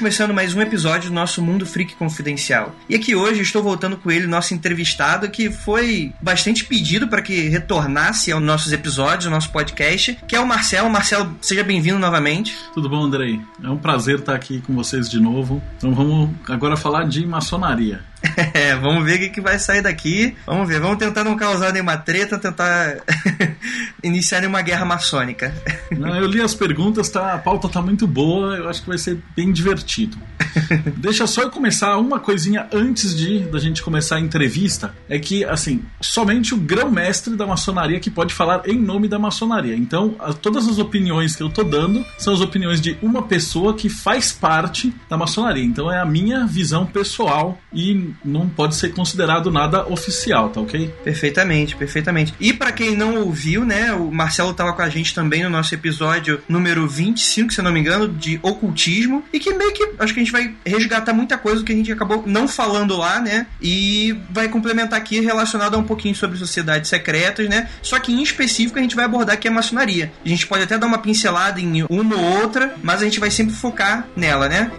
Começando mais um episódio do nosso Mundo Freak Confidencial. E aqui hoje estou voltando com ele, nosso entrevistado, que foi bastante pedido para que retornasse aos nossos episódios, ao nosso podcast, que é o Marcelo. Marcelo, seja bem-vindo novamente. Tudo bom, Andrei? É um prazer estar aqui com vocês de novo. Então vamos agora falar de maçonaria. É, vamos ver o que, que vai sair daqui. Vamos ver, vamos tentar não causar nenhuma treta, tentar iniciar uma guerra maçônica. Não, eu li as perguntas, tá, a pauta tá muito boa, eu acho que vai ser bem divertido. Deixa só eu começar uma coisinha antes de da gente começar a entrevista, é que assim, somente o grão-mestre da maçonaria que pode falar em nome da maçonaria. Então, a, todas as opiniões que eu tô dando são as opiniões de uma pessoa que faz parte da maçonaria. Então é a minha visão pessoal e não pode ser considerado nada oficial, tá ok? Perfeitamente, perfeitamente. E para quem não ouviu, né, o Marcelo tava com a gente também no nosso episódio número 25, se eu não me engano, de ocultismo, e que meio que acho que a gente vai resgatar muita coisa que a gente acabou não falando lá, né? E vai complementar aqui relacionado a um pouquinho sobre sociedades secretas, né? Só que em específico a gente vai abordar aqui a maçonaria. A gente pode até dar uma pincelada em uma ou outra, mas a gente vai sempre focar nela, né?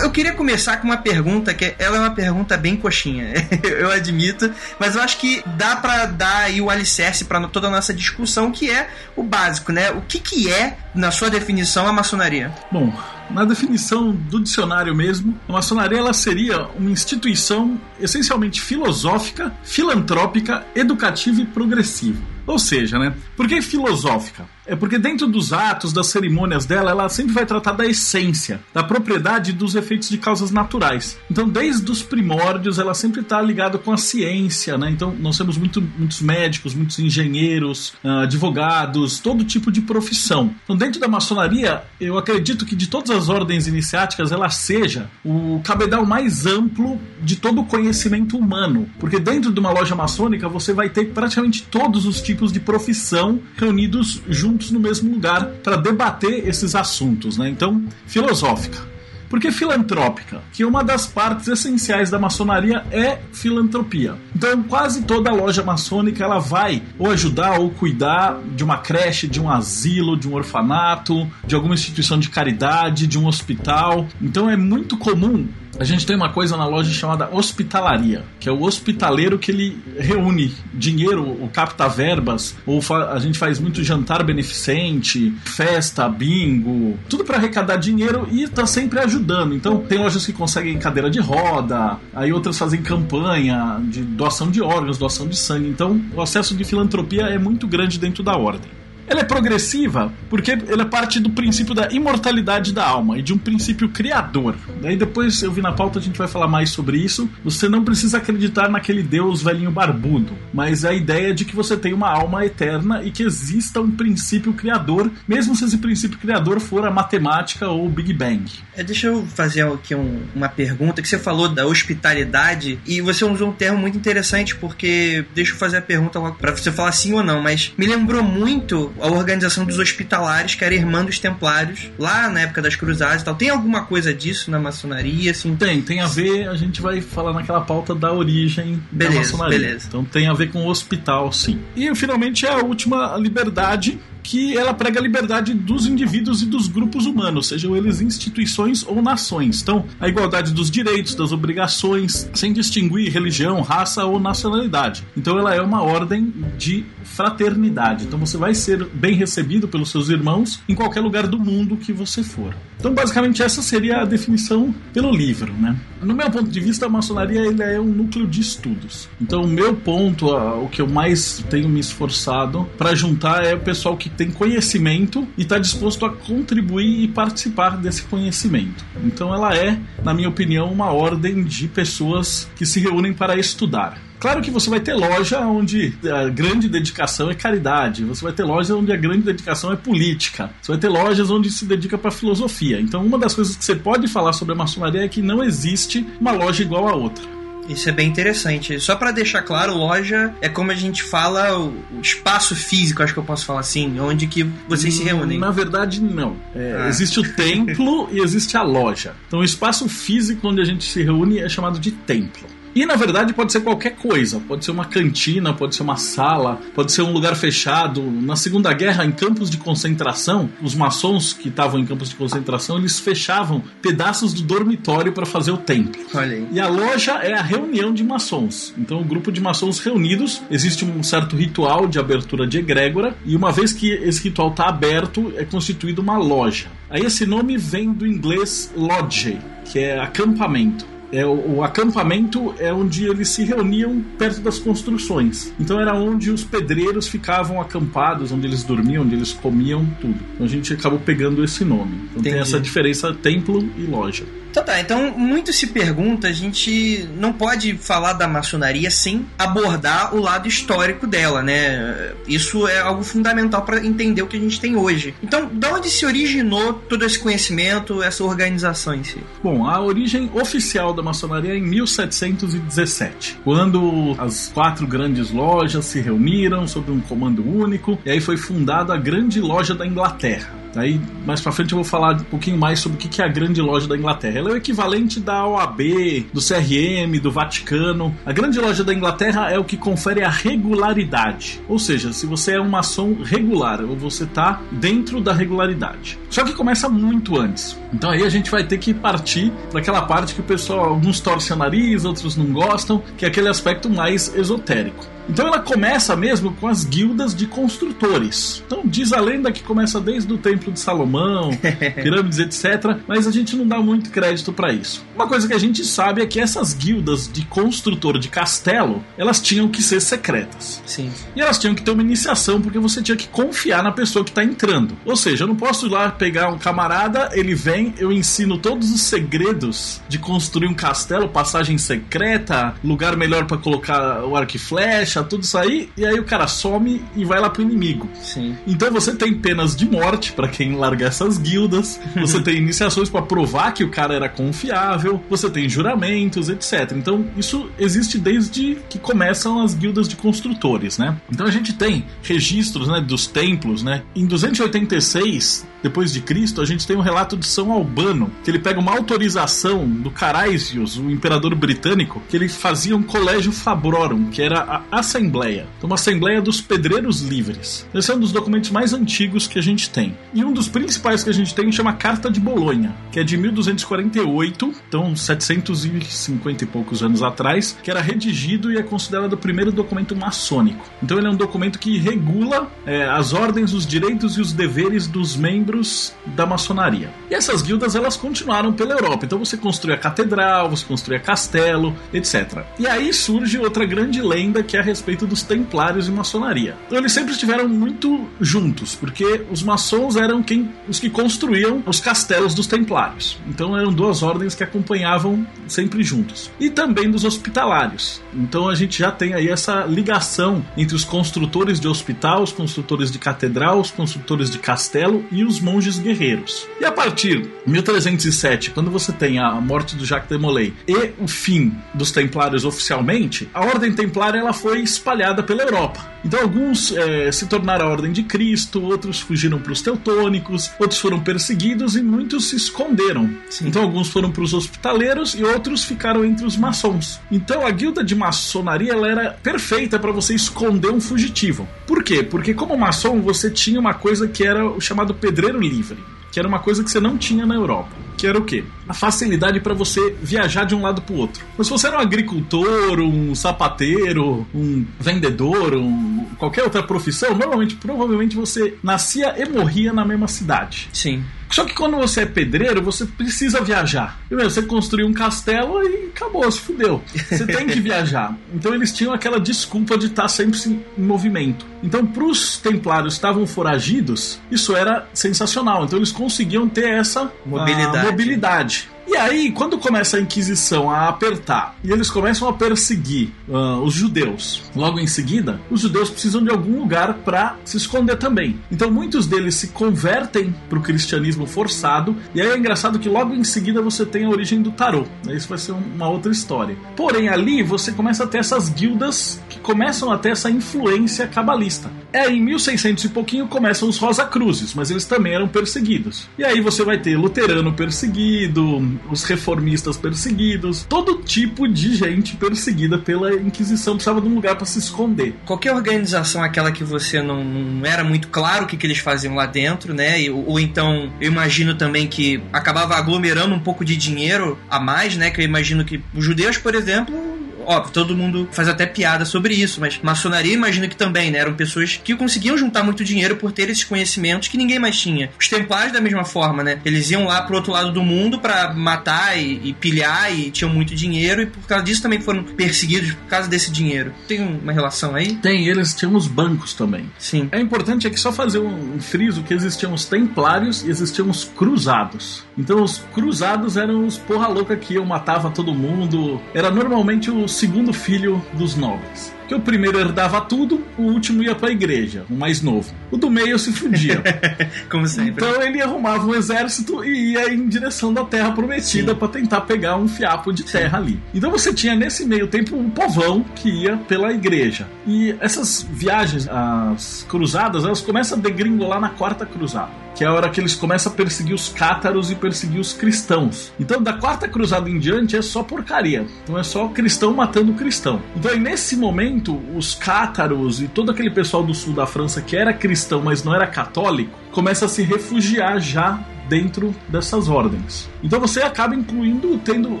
Queria começar com uma pergunta que ela é uma pergunta bem coxinha, eu admito, mas eu acho que dá para dar aí o alicerce para toda a nossa discussão, que é o básico, né? O que que é, na sua definição, a maçonaria? Bom, na definição do dicionário mesmo, a maçonaria ela seria uma instituição essencialmente filosófica, filantrópica, educativa e progressiva. Ou seja, né? Por que filosófica? É porque dentro dos atos, das cerimônias dela, ela sempre vai tratar da essência, da propriedade dos efeitos de causas naturais. Então, desde os primórdios, ela sempre está ligada com a ciência, né? Então, nós temos muito, muitos médicos, muitos engenheiros, uh, advogados, todo tipo de profissão. Então, dentro da maçonaria, eu acredito que de todas as ordens iniciáticas, ela seja o cabedal mais amplo de todo o conhecimento humano. Porque dentro de uma loja maçônica, você vai ter praticamente todos os tipos de profissão reunidos juntos no mesmo lugar para debater esses assuntos, né? Então, filosófica. Por que filantrópica? Que uma das partes essenciais da maçonaria é filantropia. Então, quase toda loja maçônica ela vai ou ajudar ou cuidar de uma creche, de um asilo, de um orfanato, de alguma instituição de caridade, de um hospital. Então, é muito comum a gente tem uma coisa na loja chamada hospitalaria, que é o hospitaleiro que ele reúne dinheiro, ou capta verbas, ou a gente faz muito jantar beneficente, festa, bingo, tudo para arrecadar dinheiro e tá sempre ajudando. Então, tem lojas que conseguem cadeira de roda, aí outras fazem campanha de doação de órgãos, doação de sangue. Então, o acesso de filantropia é muito grande dentro da ordem. Ela é progressiva porque ela é parte do princípio da imortalidade da alma e de um princípio criador. Daí depois eu vi na pauta a gente vai falar mais sobre isso. Você não precisa acreditar naquele deus velhinho barbudo, mas a ideia de que você tem uma alma eterna e que exista um princípio criador, mesmo se esse princípio criador for a matemática ou o Big Bang. É, deixa eu fazer aqui um, uma pergunta que você falou da hospitalidade e você usou um termo muito interessante porque deixa eu fazer a pergunta para você falar sim ou não, mas me lembrou muito a organização dos hospitalares, que era irmã dos templários, lá na época das cruzadas e tal. Tem alguma coisa disso na maçonaria? Assim? Tem, tem a ver, a gente vai falar naquela pauta da origem beleza, da maçonaria. Beleza. Então tem a ver com o hospital, sim. E finalmente é a última liberdade que ela prega a liberdade dos indivíduos e dos grupos humanos, sejam eles instituições ou nações. Então, a igualdade dos direitos, das obrigações, sem distinguir religião, raça ou nacionalidade. Então, ela é uma ordem de fraternidade. Então, você vai ser bem recebido pelos seus irmãos em qualquer lugar do mundo que você for. Então, basicamente, essa seria a definição pelo livro, né? No meu ponto de vista, a maçonaria ele é um núcleo de estudos. Então, o meu ponto, o que eu mais tenho me esforçado para juntar é o pessoal que tem conhecimento e está disposto a contribuir e participar desse conhecimento. Então, ela é, na minha opinião, uma ordem de pessoas que se reúnem para estudar. Claro que você vai ter loja onde a grande dedicação é caridade, você vai ter loja onde a grande dedicação é política, você vai ter lojas onde se dedica para filosofia. Então, uma das coisas que você pode falar sobre a maçonaria é que não existe uma loja igual a outra. Isso é bem interessante. Só para deixar claro, loja é como a gente fala o espaço físico, acho que eu posso falar assim, onde que vocês se reúnem. Na verdade, não. É, ah. Existe o templo e existe a loja. Então, o espaço físico onde a gente se reúne é chamado de templo. E na verdade pode ser qualquer coisa. Pode ser uma cantina, pode ser uma sala, pode ser um lugar fechado. Na Segunda Guerra, em campos de concentração, os maçons que estavam em campos de concentração, eles fechavam pedaços do dormitório para fazer o templo. Olha aí. E a loja é a reunião de maçons. Então, o grupo de maçons reunidos, existe um certo ritual de abertura de egrégora, e uma vez que esse ritual está aberto, é constituído uma loja. Aí esse nome vem do inglês lodge, que é acampamento. É, o, o, acampamento é onde eles se reuniam perto das construções. Então era onde os pedreiros ficavam acampados, onde eles dormiam, onde eles comiam tudo. Então a gente acabou pegando esse nome. Então Entendi. tem essa diferença templo e loja. Então tá, então muito se pergunta, a gente não pode falar da maçonaria sem abordar o lado histórico dela, né? Isso é algo fundamental para entender o que a gente tem hoje. Então, de onde se originou todo esse conhecimento, essa organização em si? Bom, a origem oficial da maçonaria é em 1717, quando as quatro grandes lojas se reuniram sob um comando único, e aí foi fundada a Grande Loja da Inglaterra. Aí, mais pra frente, eu vou falar um pouquinho mais sobre o que é a grande loja da Inglaterra. É o equivalente da OAB, do CRM, do Vaticano. A grande loja da Inglaterra é o que confere a regularidade. Ou seja, se você é um maçom regular, ou você tá dentro da regularidade. Só que começa muito antes. Então aí a gente vai ter que partir para aquela parte que o pessoal, alguns torcem o nariz, outros não gostam, que é aquele aspecto mais esotérico. Então ela começa mesmo com as guildas de construtores. Então diz a lenda que começa desde o Templo de Salomão, pirâmides, etc. Mas a gente não dá muito crédito para isso. Uma coisa que a gente sabe é que essas guildas de construtor de castelo, elas tinham que ser secretas. Sim. E elas tinham que ter uma iniciação porque você tinha que confiar na pessoa que está entrando. Ou seja, eu não posso ir lá pegar um camarada, ele vem, eu ensino todos os segredos de construir um castelo, passagem secreta, lugar melhor para colocar o arco e flecha deixar tudo sair e aí o cara some e vai lá pro inimigo. Sim. Então você tem penas de morte para quem larga essas guildas, você tem iniciações para provar que o cara era confiável, você tem juramentos, etc. Então isso existe desde que começam as guildas de construtores, né? Então a gente tem registros, né, dos templos, né? Em 286 depois de Cristo, a gente tem um relato de São Albano, que ele pega uma autorização do Caraisius, o imperador britânico, que ele fazia um colégio Fabrorum, que era a Assembleia. Então, uma Assembleia dos Pedreiros Livres. Esse é um dos documentos mais antigos que a gente tem. E um dos principais que a gente tem chama Carta de Bolonha, que é de 1248, então 750 e poucos anos atrás, que era redigido e é considerado o primeiro documento maçônico. Então ele é um documento que regula é, as ordens, os direitos e os deveres dos membros da maçonaria. E essas guildas elas continuaram pela Europa. Então você construía catedral, você construía castelo, etc. E aí surge outra grande lenda que é a respeito dos templários e maçonaria. Então eles sempre estiveram muito juntos, porque os maçons eram quem os que construíam os castelos dos templários. Então eram duas ordens que acompanhavam sempre juntos. E também dos hospitalários. Então a gente já tem aí essa ligação entre os construtores de hospital, os construtores de catedral, os construtores de castelo e os monges guerreiros. E a partir de 1307, quando você tem a morte do Jacques de Molay e o fim dos templários oficialmente, a ordem templária ela foi espalhada pela Europa. Então alguns é, se tornaram a ordem de Cristo, outros fugiram para os teutônicos, outros foram perseguidos e muitos se esconderam. Sim. Então alguns foram para os hospitaleiros e outros ficaram entre os maçons. Então a guilda de maçonaria ela era perfeita para você esconder um fugitivo. Por quê? Porque como maçom você tinha uma coisa que era o chamado pedreiro livre que era uma coisa que você não tinha na Europa. Que era o quê? A facilidade para você viajar de um lado para o outro. Mas se você era um agricultor, um sapateiro, um vendedor, um, qualquer outra profissão, normalmente, provavelmente você nascia e morria na mesma cidade. Sim. Só que quando você é pedreiro, você precisa viajar. Primeiro, você construiu um castelo e acabou, se fudeu. Você tem que viajar. Então eles tinham aquela desculpa de estar sempre em movimento. Então, para os templários que estavam foragidos, isso era sensacional. Então eles conseguiam ter essa mobilidade. Uh, mobilidade. E aí, quando começa a Inquisição a apertar e eles começam a perseguir uh, os judeus, logo em seguida, os judeus precisam de algum lugar para se esconder também. Então, muitos deles se convertem para o cristianismo forçado, e aí é engraçado que logo em seguida você tem a origem do tarô. Isso vai ser uma outra história. Porém, ali você começa a ter essas guildas que começam a ter essa influência cabalista. É em 1600 e pouquinho começam os Rosa Cruzes, mas eles também eram perseguidos. E aí você vai ter luterano perseguido, os reformistas perseguidos, todo tipo de gente perseguida pela Inquisição precisava de um lugar para se esconder. Qualquer organização, aquela que você não, não era muito claro o que, que eles faziam lá dentro, né? E, ou, ou então, eu imagino também que acabava aglomerando um pouco de dinheiro a mais, né? Que eu imagino que os judeus, por exemplo, óbvio, todo mundo faz até piada sobre isso, mas maçonaria imagino que também, né? Eram pessoas que conseguiam juntar muito dinheiro por ter esses conhecimentos que ninguém mais tinha. Os templários da mesma forma, né? Eles iam lá pro outro lado do mundo para matar e, e, pilhar e tinham muito dinheiro e por causa disso também foram perseguidos por causa desse dinheiro. Tem uma relação aí? Tem, eles tinham os bancos também. Sim. É importante aqui só fazer um friso que existiam os templários e existiam os cruzados. Então os cruzados eram os porra louca que iam matava todo mundo. Era normalmente os segundo filho dos nobres. Que o primeiro herdava tudo, o último ia para a igreja, o mais novo. O do meio se fudia. Como sempre. Então ele arrumava um exército e ia em direção da terra prometida para tentar pegar um fiapo de terra Sim. ali. Então você tinha nesse meio tempo um povão que ia pela igreja. E essas viagens, as cruzadas, elas começam a degringolar na quarta cruzada que é a hora que eles começam a perseguir os cátaros e perseguir os cristãos. Então, da quarta cruzada em diante é só porcaria. Então, é só cristão matando cristão. Então, aí, nesse momento, os cátaros e todo aquele pessoal do sul da França que era cristão, mas não era católico, começa a se refugiar já dentro dessas ordens. Então você acaba incluindo, tendo,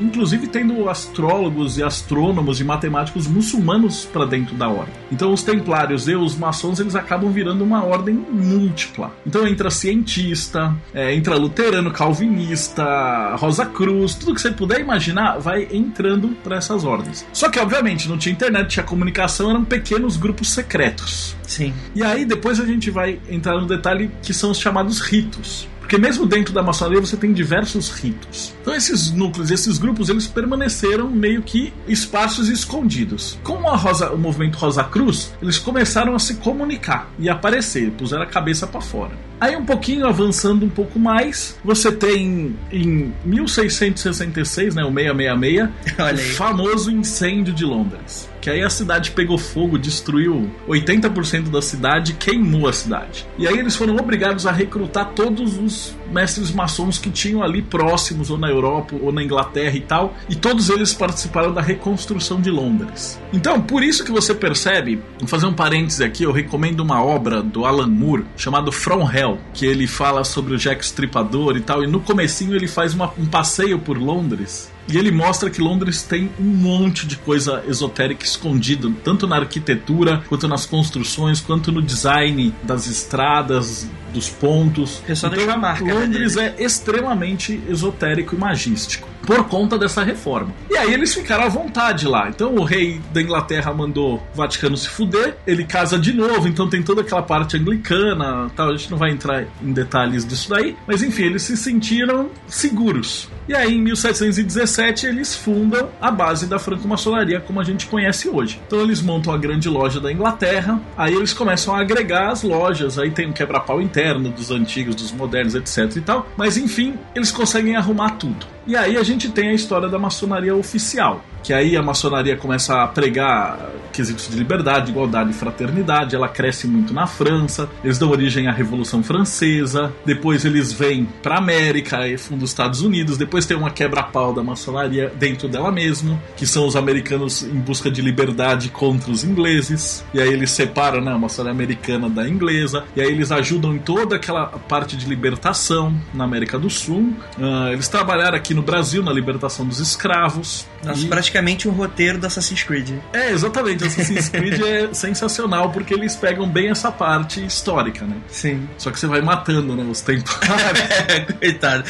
inclusive tendo astrólogos e astrônomos e matemáticos muçulmanos para dentro da ordem. Então os templários e os maçons eles acabam virando uma ordem múltipla. Então entra cientista, é, entra luterano, calvinista, Rosa Cruz, tudo que você puder imaginar vai entrando para essas ordens. Só que obviamente não tinha internet, tinha comunicação, eram pequenos grupos secretos. Sim. E aí depois a gente vai entrar no detalhe que são os chamados ritos. Porque mesmo dentro da maçonaria você tem diversos ritos. Então esses núcleos, esses grupos, eles permaneceram meio que espaços escondidos. Com a Rosa, o movimento Rosa Cruz, eles começaram a se comunicar e aparecer, puseram a cabeça para fora. Aí um pouquinho avançando um pouco mais, você tem em 1666, né, o 666, o famoso incêndio de Londres que aí a cidade pegou fogo, destruiu 80% da cidade, queimou a cidade. E aí eles foram obrigados a recrutar todos os mestres maçons que tinham ali próximos, ou na Europa, ou na Inglaterra e tal, e todos eles participaram da reconstrução de Londres. Então, por isso que você percebe, vou fazer um parêntese aqui, eu recomendo uma obra do Alan Moore chamado From Hell, que ele fala sobre o Jack Stripador e tal, e no comecinho ele faz uma, um passeio por Londres e ele mostra que Londres tem um monte de coisa esotérica escondida, tanto na arquitetura, quanto nas construções, quanto no design das estradas, dos pontos. Só então, marca, né, Londres é extremamente esotérico e magístico por conta dessa reforma. E aí eles ficaram à vontade lá. Então o rei da Inglaterra mandou o Vaticano se fuder, ele casa de novo, então tem toda aquela parte anglicana, tal, a gente não vai entrar em detalhes disso daí, mas enfim, eles se sentiram seguros. E aí, em 1717, eles fundam a base da franco-maçonaria como a gente conhece hoje. Então, eles montam a grande loja da Inglaterra, aí eles começam a agregar as lojas, aí tem um quebra-pau interno dos antigos, dos modernos, etc e tal, mas enfim, eles conseguem arrumar tudo. E aí a gente tem a história da maçonaria oficial que aí a maçonaria começa a pregar quesitos de liberdade, igualdade e fraternidade. Ela cresce muito na França, eles dão origem à Revolução Francesa, depois eles vêm para América e fundam os Estados Unidos, depois tem uma quebra-pau da maçonaria dentro dela mesmo, que são os americanos em busca de liberdade contra os ingleses, e aí eles separam né, a maçonaria americana da inglesa, e aí eles ajudam em toda aquela parte de libertação na América do Sul. Uh, eles trabalharam aqui no Brasil na libertação dos escravos. Nossa, e... praticamente um roteiro do Assassin's Creed. É, exatamente. Assassin's Creed é sensacional porque eles pegam bem essa parte histórica, né? Sim. Só que você vai matando, né, os templários. Coitado.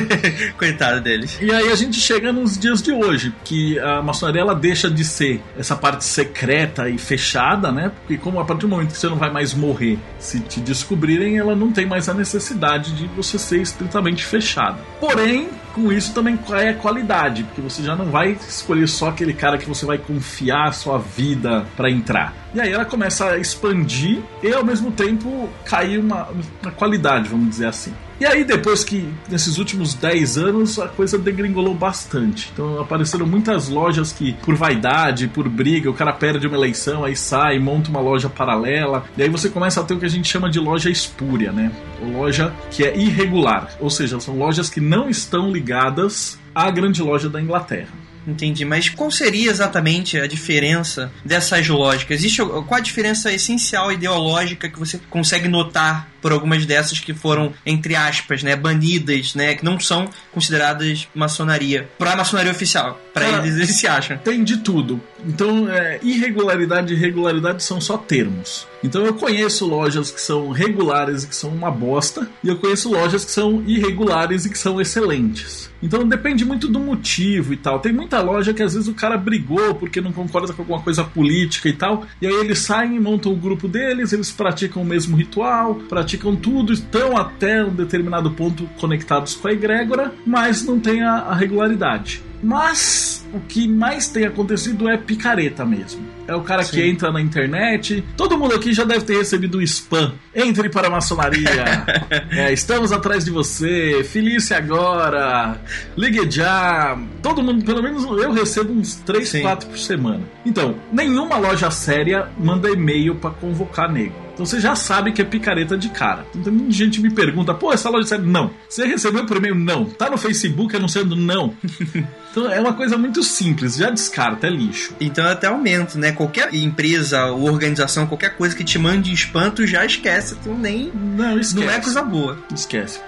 Coitado deles. E aí a gente chega nos dias de hoje, que a maçonaria ela deixa de ser essa parte secreta e fechada, né? Porque como a partir do momento que você não vai mais morrer, se te descobrirem, ela não tem mais a necessidade de você ser estritamente fechada. Porém, com isso também é a qualidade, porque você já não vai escolher só aquele cara que você vai confiar a sua vida para entrar. E aí ela começa a expandir e ao mesmo tempo cair uma, uma qualidade, vamos dizer assim. E aí, depois que, nesses últimos 10 anos, a coisa degringolou bastante. Então, apareceram muitas lojas que, por vaidade, por briga, o cara perde uma eleição, aí sai, monta uma loja paralela. E aí você começa a ter o que a gente chama de loja espúria, né? Ou loja que é irregular. Ou seja, são lojas que não estão ligadas à grande loja da Inglaterra. Entendi, mas qual seria exatamente a diferença dessas lógicas? Existe qual a diferença essencial ideológica que você consegue notar por algumas dessas que foram entre aspas, né, banidas, né, que não são consideradas maçonaria para a maçonaria oficial? Para eles eles se acham. Tem de tudo. Então, é, irregularidade e irregularidade são só termos. Então, eu conheço lojas que são regulares e que são uma bosta, e eu conheço lojas que são irregulares e que são excelentes. Então depende muito do motivo e tal. Tem muita loja que às vezes o cara brigou porque não concorda com alguma coisa política e tal. E aí eles saem e montam o grupo deles, eles praticam o mesmo ritual, praticam tudo, estão até um determinado ponto conectados com a egrégora, mas não tem a, a regularidade. Mas o que mais tem acontecido é picareta mesmo. É o cara Sim. que entra na internet. Todo mundo aqui já deve ter recebido spam. Entre para a maçonaria. é, estamos atrás de você. Felícia agora. Ligue já. Todo mundo, pelo menos eu recebo uns 3, Sim. 4 por semana. Então, nenhuma loja séria manda e-mail para convocar nego. Então você já sabe que é picareta de cara. Então muita gente me pergunta, pô, essa loja séria? Não. Você recebeu por e-mail? Não. Tá no Facebook anunciando? Não. então é uma coisa muito simples, já descarta, é lixo. Então até aumento, né? Qualquer empresa ou organização, qualquer coisa que te mande espanto, já esquece. Tu nem. Não, esquece. Não é coisa boa. Esquece.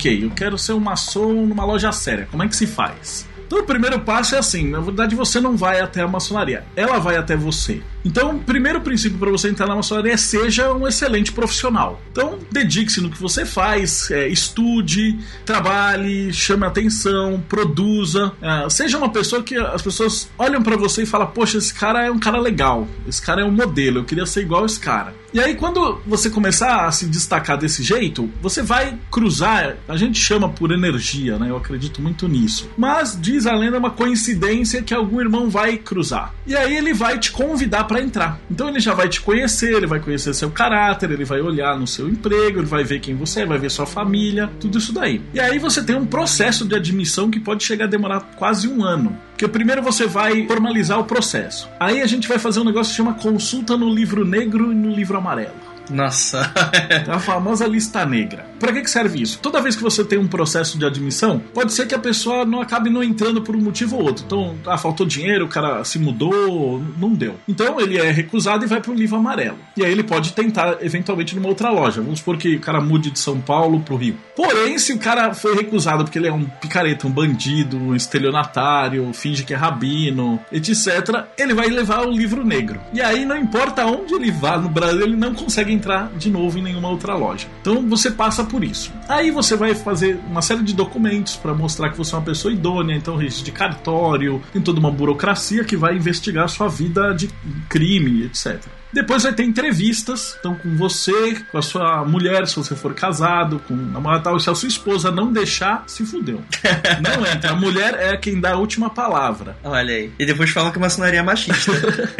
Ok, eu quero ser um maçom numa loja séria. Como é que se faz? Então o primeiro passo é assim, na verdade você não vai até a maçonaria, ela vai até você. Então, o primeiro princípio para você entrar na maçonaria é seja um excelente profissional. Então, dedique-se no que você faz, é, estude, trabalhe, chame atenção, produza. É, seja uma pessoa que as pessoas olham para você e falam: Poxa, esse cara é um cara legal, esse cara é um modelo, eu queria ser igual esse cara. E aí, quando você começar a se destacar desse jeito, você vai cruzar. A gente chama por energia, né? Eu acredito muito nisso. Mas diz a lenda uma coincidência que algum irmão vai cruzar. E aí ele vai te convidar para entrar. Então ele já vai te conhecer, ele vai conhecer seu caráter, ele vai olhar no seu emprego, ele vai ver quem você é, vai ver sua família, tudo isso daí. E aí você tem um processo de admissão que pode chegar a demorar quase um ano. Porque primeiro você vai formalizar o processo. Aí a gente vai fazer um negócio que chama consulta no livro negro e no livro amarelo. Nossa. a famosa lista negra. Para que, que serve isso? Toda vez que você tem um processo de admissão, pode ser que a pessoa não acabe não entrando por um motivo ou outro. Então, ah, faltou dinheiro, o cara se mudou, não deu. Então, ele é recusado e vai para o livro amarelo. E aí ele pode tentar, eventualmente, numa outra loja. Vamos supor que o cara mude de São Paulo para o Rio. Porém, se o cara foi recusado porque ele é um picareta, um bandido, um estelionatário, finge que é rabino, etc., ele vai levar o livro negro. E aí, não importa onde ele vá no Brasil, ele não consegue entrar de novo em nenhuma outra loja. Então você passa por isso. Aí você vai fazer uma série de documentos para mostrar que você é uma pessoa idônea, então registro de cartório, tem toda uma burocracia que vai investigar sua vida de crime, etc. Depois vai ter entrevistas, então com você, com a sua mulher, se você for casado, com namorada tal, se a sua esposa não deixar, se fudeu. Não entra. A mulher é quem dá a última palavra. Olha aí. E depois fala que é maçonaria machista.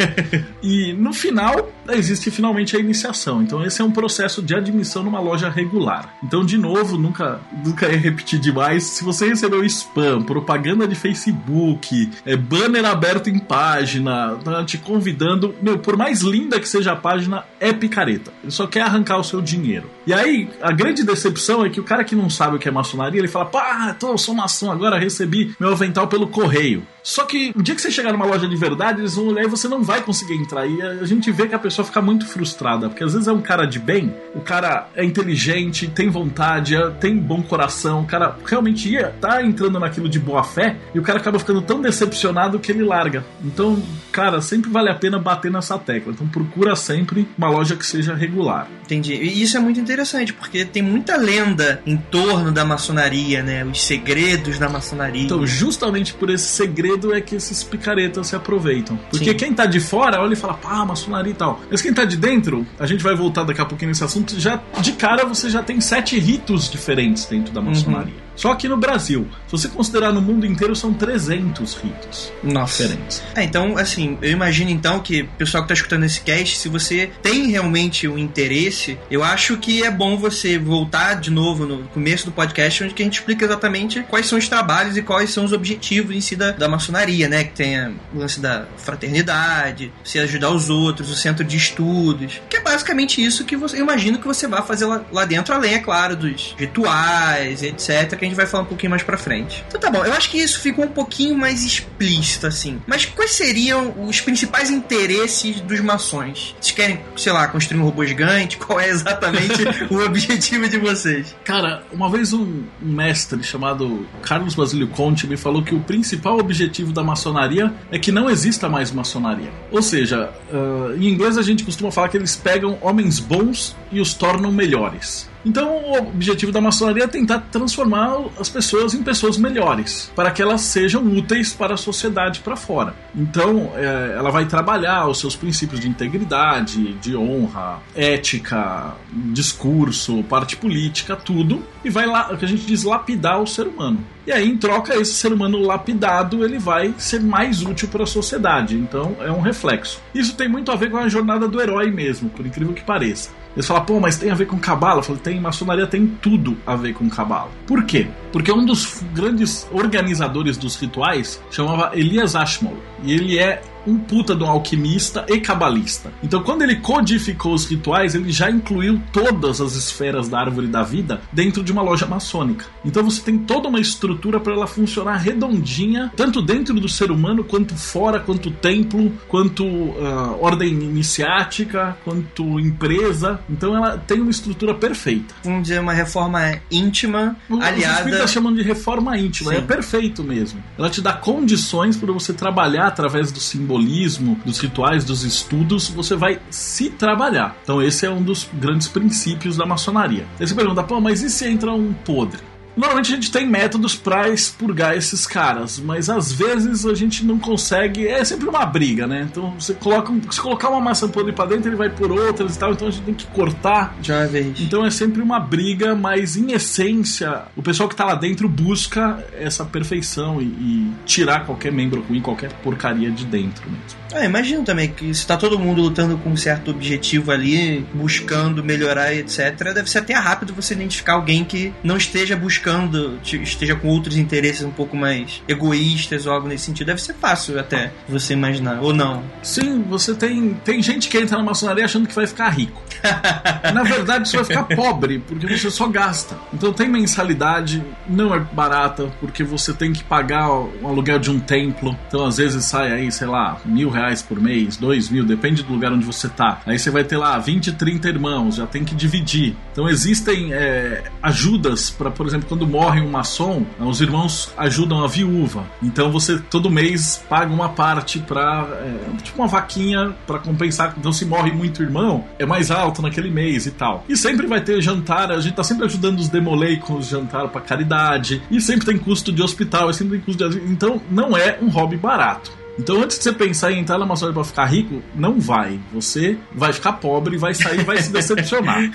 e no final, existe finalmente a iniciação. Então esse é um processo de admissão numa loja regular. Então, de novo, nunca, nunca é repetir demais. Se você recebeu spam, propaganda de Facebook, é, banner aberto em página, tá te convidando, meu, por mais linda que seja a página, é picareta. Ele só quer arrancar o seu dinheiro. E aí, a grande decepção é que o cara que não sabe o que é maçonaria, ele fala: pá, tô, sou maçom, agora recebi meu avental pelo correio. Só que o dia que você chegar numa loja de verdade, eles vão olhar e você não vai conseguir entrar. E a gente vê que a pessoa fica muito frustrada, porque às vezes é um cara de bem, o cara é inteligente, tem vontade, é, tem bom coração, o cara realmente ia tá entrando naquilo de boa fé, e o cara acaba ficando tão decepcionado que ele larga. Então, cara, sempre vale a pena bater nessa tecla. Então procura sempre uma loja que seja regular. Entendi. E isso é muito interessante, porque tem muita lenda em torno da maçonaria, né? Os segredos da maçonaria. Então, justamente por esse segredo é que esses picaretas se aproveitam. Porque Sim. quem tá de fora olha e fala, pá, maçonaria e tal. Mas quem tá de dentro, a gente vai voltar daqui a pouquinho nesse assunto, já de cara você já tem sete ritos diferentes dentro da maçonaria. Uhum. Só aqui no Brasil. Se você considerar no mundo inteiro, são 300 ritos Nossa. diferentes. É, então, assim, eu imagino então que o pessoal que tá escutando esse cast, se você tem realmente um interesse, eu acho que é bom você voltar de novo no começo do podcast, onde a gente explica exatamente quais são os trabalhos e quais são os objetivos em si da, da maçonaria, né? Que tem o lance da fraternidade, se ajudar os outros, o centro de estudos, que é basicamente isso que você, eu imagino que você vai fazer lá, lá dentro, além, é claro, dos rituais, etc que a gente vai falar um pouquinho mais pra frente. Então tá bom, eu acho que isso ficou um pouquinho mais explícito, assim. Mas quais seriam os principais interesses dos maçons? Vocês querem, sei lá, construir um robô gigante? Qual é exatamente o objetivo de vocês? Cara, uma vez um mestre chamado Carlos Basílio Conte me falou que o principal objetivo da maçonaria é que não exista mais maçonaria. Ou seja, uh, em inglês a gente costuma falar que eles pegam homens bons e os tornam melhores. Então, o objetivo da maçonaria é tentar transformar as pessoas em pessoas melhores, para que elas sejam úteis para a sociedade para fora. Então, é, ela vai trabalhar os seus princípios de integridade, de honra, ética, discurso, parte política, tudo, e vai lá, o que a gente diz, lapidar o ser humano. E aí, em troca, esse ser humano lapidado ele vai ser mais útil para a sociedade. Então, é um reflexo. Isso tem muito a ver com a jornada do herói mesmo, por incrível que pareça. Eles falam, pô, mas tem a ver com cabala? Eu falo, tem, maçonaria tem tudo a ver com cabala. Por quê? Porque um dos grandes organizadores dos rituais chamava Elias Ashmole. E ele é um puta de um alquimista e cabalista. Então, quando ele codificou os rituais, ele já incluiu todas as esferas da árvore da vida dentro de uma loja maçônica. Então, você tem toda uma estrutura para ela funcionar redondinha, tanto dentro do ser humano, quanto fora, quanto templo, quanto uh, ordem iniciática, quanto empresa. Então, ela tem uma estrutura perfeita. Vamos dizer, uma reforma íntima, o, aliada. Os espíritas chamam de reforma íntima, é Sim. é perfeito mesmo. Ela te dá condições para você trabalhar através do simbolismo, dos rituais, dos estudos, você vai se trabalhar. Então, esse é um dos grandes princípios da maçonaria. Aí você pergunta, pô, mas e se entra um podre? Normalmente a gente tem métodos para expurgar esses caras, mas às vezes a gente não consegue. É sempre uma briga, né? Então você coloca, se colocar uma maçã podre para dentro, ele vai por outras e tal, então a gente tem que cortar. Já vez. Então é sempre uma briga, mas em essência, o pessoal que tá lá dentro busca essa perfeição e, e tirar qualquer membro ruim, qualquer porcaria de dentro mesmo. Ah, imagino também que se tá todo mundo lutando com um certo objetivo ali, buscando melhorar, etc., deve ser até rápido você identificar alguém que não esteja buscando, esteja com outros interesses um pouco mais egoístas ou algo nesse sentido. Deve ser fácil até você imaginar, ou não? Sim, você tem. Tem gente que entra na maçonaria achando que vai ficar rico. na verdade, você vai ficar pobre, porque você só gasta. Então tem mensalidade, não é barata, porque você tem que pagar o aluguel de um templo. Então às vezes sai aí, sei lá, mil reais reais por mês, dois mil, depende do lugar onde você tá. Aí você vai ter lá 20, 30 irmãos, já tem que dividir. Então existem é, ajudas para, por exemplo, quando morre um maçom, os irmãos ajudam a viúva. Então você todo mês paga uma parte para é, tipo uma vaquinha para compensar. Então se morre muito irmão, é mais alto naquele mês e tal. E sempre vai ter jantar, a gente tá sempre ajudando os demoleicos jantar para caridade. E sempre tem custo de hospital, e sempre tem custo de então não é um hobby barato. Então, antes de você pensar em entrar na maçonaria para ficar rico, não vai. Você vai ficar pobre, vai sair, vai se decepcionar.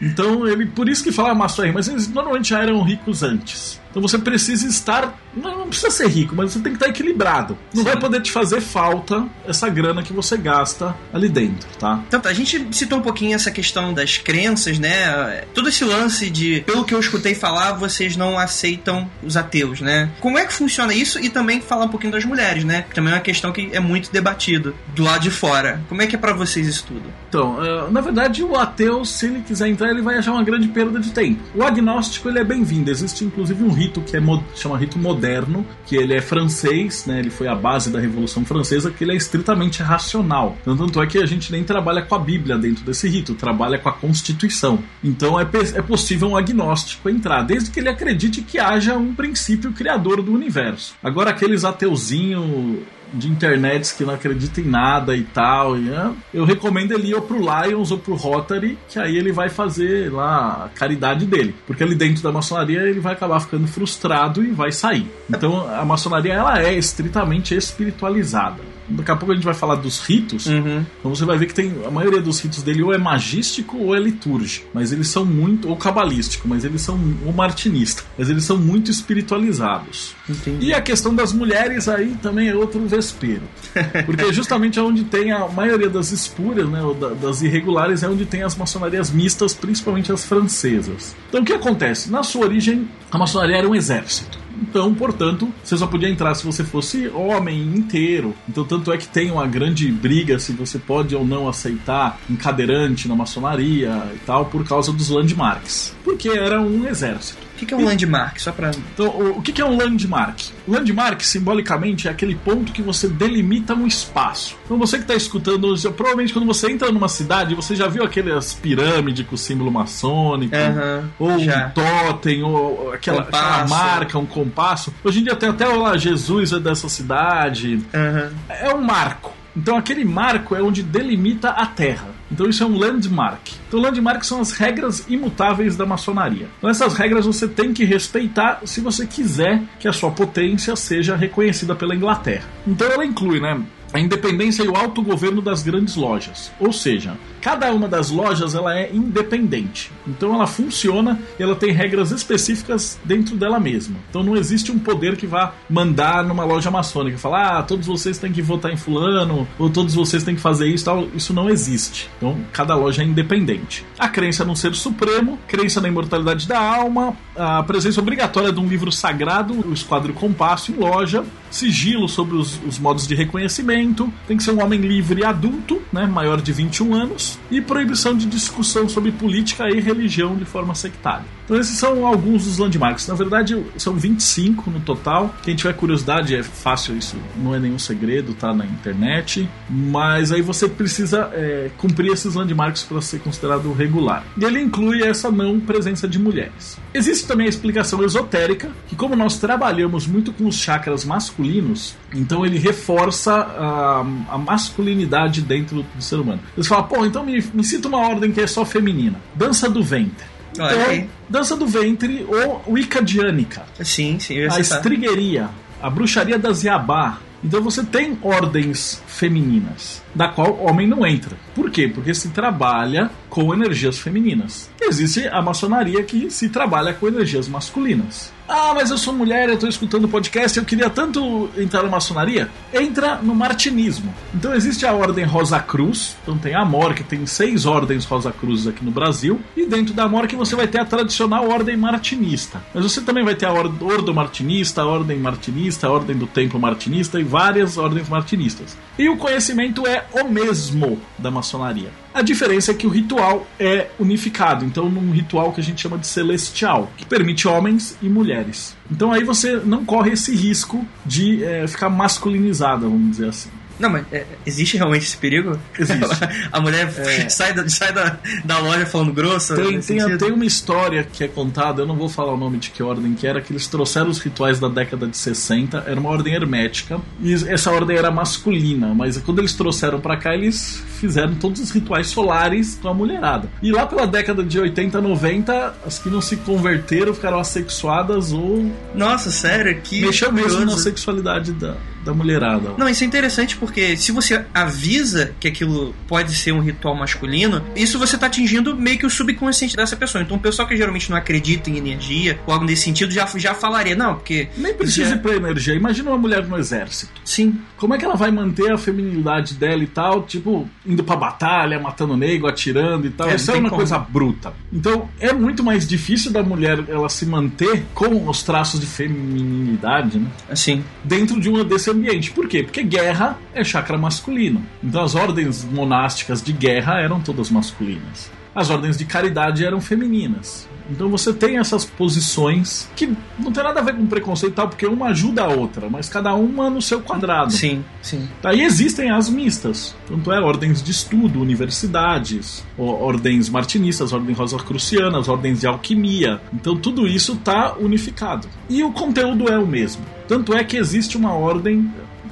Então, ele por isso que fala maçonaria, mas eles normalmente já eram ricos antes. Então você precisa estar. Não, precisa ser rico, mas você tem que estar equilibrado. Não Sim. vai poder te fazer falta essa grana que você gasta ali dentro, tá? Então, a gente citou um pouquinho essa questão das crenças, né? Todo esse lance de, pelo que eu escutei falar, vocês não aceitam os ateus, né? Como é que funciona isso? E também falar um pouquinho das mulheres, né? Também é uma questão que é muito debatido do lado de fora. Como é que é para vocês isso tudo? Então, uh, na verdade, o ateu, se ele quiser entrar, ele vai achar uma grande perda de tempo. O agnóstico, ele é bem-vindo. Existe, inclusive, um rito que é chama rito moderno, que ele é francês, né? Ele foi a base da Revolução Francesa, que ele é estritamente racional. Então, tanto é que a gente nem trabalha com a Bíblia dentro desse rito, trabalha com a Constituição. Então é, é possível um agnóstico entrar, desde que ele acredite que haja um princípio criador do universo. Agora aqueles ateuzinhos de internets que não acreditam em nada e tal. E, é, eu recomendo ele ir pro Lions ou pro Rotary, que aí ele vai fazer lá a caridade dele. Porque ali dentro da maçonaria ele vai acabar ficando frustrado e vai sair. Então a maçonaria ela é estritamente espiritualizada daqui a pouco a gente vai falar dos ritos, uhum. então você vai ver que tem a maioria dos ritos dele ou é magístico ou é litúrgico, mas eles são muito ou cabalístico, mas eles são ou martinista, mas eles são muito espiritualizados. Entendi. E a questão das mulheres aí também é outro vespeiro, porque justamente é onde tem a maioria das espúrias, né, das irregulares é onde tem as maçonarias mistas, principalmente as francesas. Então o que acontece? Na sua origem, a maçonaria era um exército. Então, portanto, você só podia entrar se você fosse homem inteiro. Então, tanto é que tem uma grande briga se você pode ou não aceitar um cadeirante na maçonaria e tal, por causa dos landmarks. Porque era um exército que, que é um landmark? Só pra... Então, o, o que, que é um landmark? Landmark, simbolicamente, é aquele ponto que você delimita um espaço. Então, você que está escutando, provavelmente quando você entra numa cidade, você já viu aquelas pirâmides com símbolo maçônico, uhum, ou já. um totem, ou aquela, aquela, marca, um compasso. Hoje em dia tem até lá, Jesus é dessa cidade. Uhum. É um marco. Então aquele marco é onde delimita a terra. Então isso é um landmark. Então landmark são as regras imutáveis da maçonaria. Então essas regras você tem que respeitar se você quiser que a sua potência seja reconhecida pela Inglaterra. Então ela inclui, né, a independência e o autogoverno das grandes lojas. Ou seja, cada uma das lojas ela é independente. Então ela funciona ela tem regras específicas dentro dela mesma. Então não existe um poder que vá mandar numa loja maçônica falar: "Ah, todos vocês têm que votar em fulano" ou "todos vocês têm que fazer isso", tal. Isso não existe. Então cada loja é independente. A crença num ser supremo, crença na imortalidade da alma, a presença obrigatória de um livro sagrado, o esquadro compasso em loja, sigilo sobre os, os modos de reconhecimento tem que ser um homem livre e adulto, né, maior de 21 anos, e proibição de discussão sobre política e religião de forma sectária. Então esses são alguns dos landmarks. Na verdade, são 25 no total. Quem tiver curiosidade, é fácil isso, não é nenhum segredo, tá na internet. Mas aí você precisa é, cumprir esses landmarks para ser considerado regular. E ele inclui essa não presença de mulheres. Existe também a explicação esotérica, que como nós trabalhamos muito com os chakras masculinos, então ele reforça a, a masculinidade dentro do ser humano. Você fala, pô, então me, me cita uma ordem que é só feminina. Dança do ventre. Então, dança do ventre ou Wicadiânica. Sim, sim. A estrigueria, a bruxaria das Yabá. Então você tem ordens femininas, da qual homem não entra. Por quê? Porque se trabalha com energias femininas. Existe a maçonaria que se trabalha com energias masculinas. Ah, mas eu sou mulher, eu estou escutando o podcast, eu queria tanto entrar na maçonaria. Entra no martinismo. Então existe a ordem Rosa Cruz, então tem a Amor, que tem seis ordens Rosa Cruzes aqui no Brasil, e dentro da Amor que você vai ter a tradicional ordem martinista. Mas você também vai ter a Ordo Martinista, a Ordem Martinista, a Ordem do Templo Martinista e várias ordens martinistas. E o conhecimento é o mesmo da maçonaria. A diferença é que o ritual é unificado, então num ritual que a gente chama de celestial, que permite homens e mulheres. Então aí você não corre esse risco de é, ficar masculinizada, vamos dizer assim. Não, mas é, existe realmente esse perigo? Existe. a mulher é. sai, da, sai da, da loja falando grosso? Tem, tem, tem, uma história que é contada, eu não vou falar o nome de que ordem que era, que eles trouxeram os rituais da década de 60, era uma ordem hermética, e essa ordem era masculina, mas quando eles trouxeram para cá, eles fizeram todos os rituais solares com a mulherada. E lá pela década de 80, 90, as que não se converteram ficaram assexuadas ou. Nossa, sério? Que. Mexeu mesmo na sexualidade da, da mulherada. Não, isso é interessante porque se você avisa que aquilo pode ser um ritual masculino, isso você tá atingindo meio que o subconsciente dessa pessoa. Então o pessoal que geralmente não acredita em energia ou algo nesse sentido já, já falaria, não, porque. Nem precisa já... ir pra energia. Imagina uma mulher no exército. Sim. Como é que ela vai manter a feminilidade dela e tal, tipo, indo pra batalha, matando nego, atirando e tal? É, isso é uma como. coisa bruta. Então é muito mais difícil da mulher ela se manter com os traços de feminilidade, né? Assim. Dentro de uma desse ambiente. Por quê? Porque guerra é chakra masculino. Então as ordens monásticas de guerra eram todas masculinas. As ordens de caridade eram femininas. Então você tem essas posições que não tem nada a ver com preconceito e tal, porque uma ajuda a outra, mas cada uma no seu quadrado. Sim, sim. Aí existem as mistas, tanto é ordens de estudo, universidades, ordens martinistas, ordens rosacrucianas, ordens de alquimia. Então tudo isso está unificado. E o conteúdo é o mesmo. Tanto é que existe uma ordem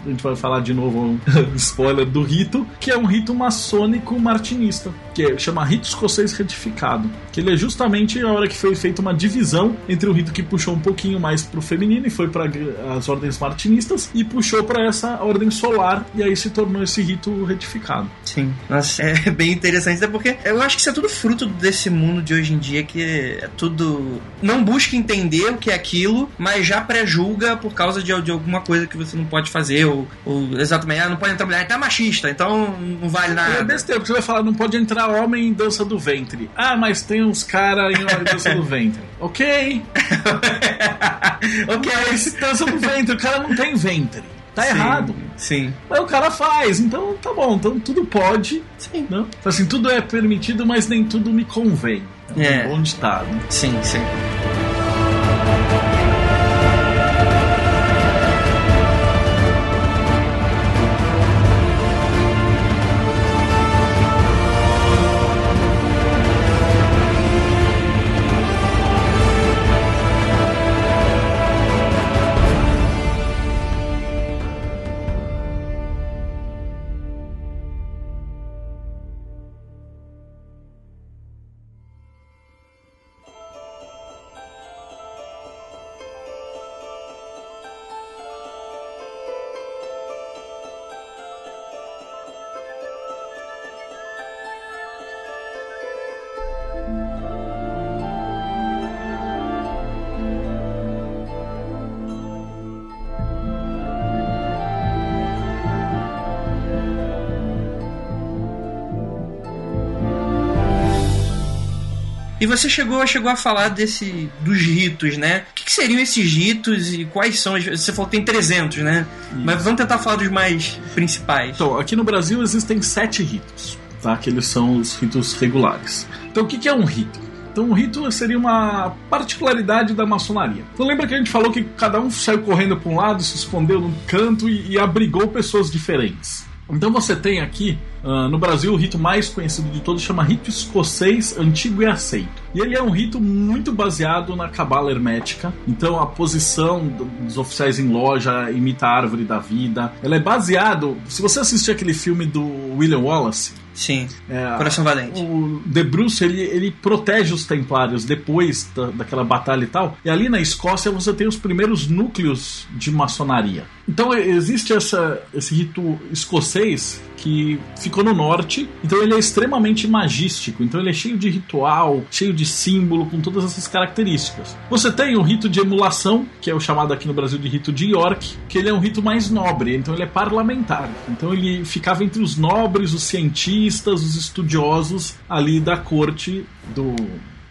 a gente vai falar de novo spoiler do rito, que é um rito maçônico martinista, que chama rito escocês retificado, que ele é justamente a hora que foi feita uma divisão entre o rito que puxou um pouquinho mais pro feminino e foi para as ordens martinistas e puxou para essa ordem solar e aí se tornou esse rito retificado. Sim, nossa, é bem interessante, até porque eu acho que isso é tudo fruto desse mundo de hoje em dia que é tudo não busca entender o que é aquilo, mas já pré-julga por causa de, de alguma coisa que você não pode fazer ou, ou exatamente, ah, não pode entrar mulher, tá machista, então não vale nada. É besteira, porque você vai falar, não pode entrar homem em dança do ventre. Ah, mas tem uns caras em dança do ventre. Ok. ok. Mas dança do ventre, o cara não tem ventre. Tá sim, errado. Sim. Mas o cara faz, então tá bom, então tudo pode. Sim. Não? Assim, tudo é permitido, mas nem tudo me convém. É. Um bom ditado. Sim, sim. E você chegou, chegou a falar desse dos ritos, né? O que, que seriam esses ritos e quais são? Você falou que tem 300, né? Isso. Mas vamos tentar falar dos mais principais. Então, aqui no Brasil existem sete ritos, tá? Que eles são os ritos regulares. Então, o que, que é um rito? Então, um rito seria uma particularidade da maçonaria. Então, lembra que a gente falou que cada um saiu correndo para um lado, se escondeu num canto e, e abrigou pessoas diferentes. Então você tem aqui uh, no Brasil o rito mais conhecido de todos chama rito escocês antigo e aceito. E ele é um rito muito baseado na cabala hermética. Então a posição dos oficiais em loja imita a árvore da vida. Ela é baseado. Se você assistir aquele filme do William Wallace, Sim. É, Coração Valente. O De Bruce ele, ele protege os Templários depois da, daquela batalha e tal. E ali na Escócia você tem os primeiros núcleos de maçonaria. Então existe essa, esse rito escocês que ficou no norte, então ele é extremamente magístico, então ele é cheio de ritual, cheio de símbolo, com todas essas características. Você tem o rito de emulação, que é o chamado aqui no Brasil de rito de York, que ele é um rito mais nobre, então ele é parlamentar. Então ele ficava entre os nobres, os cientistas, os estudiosos ali da corte do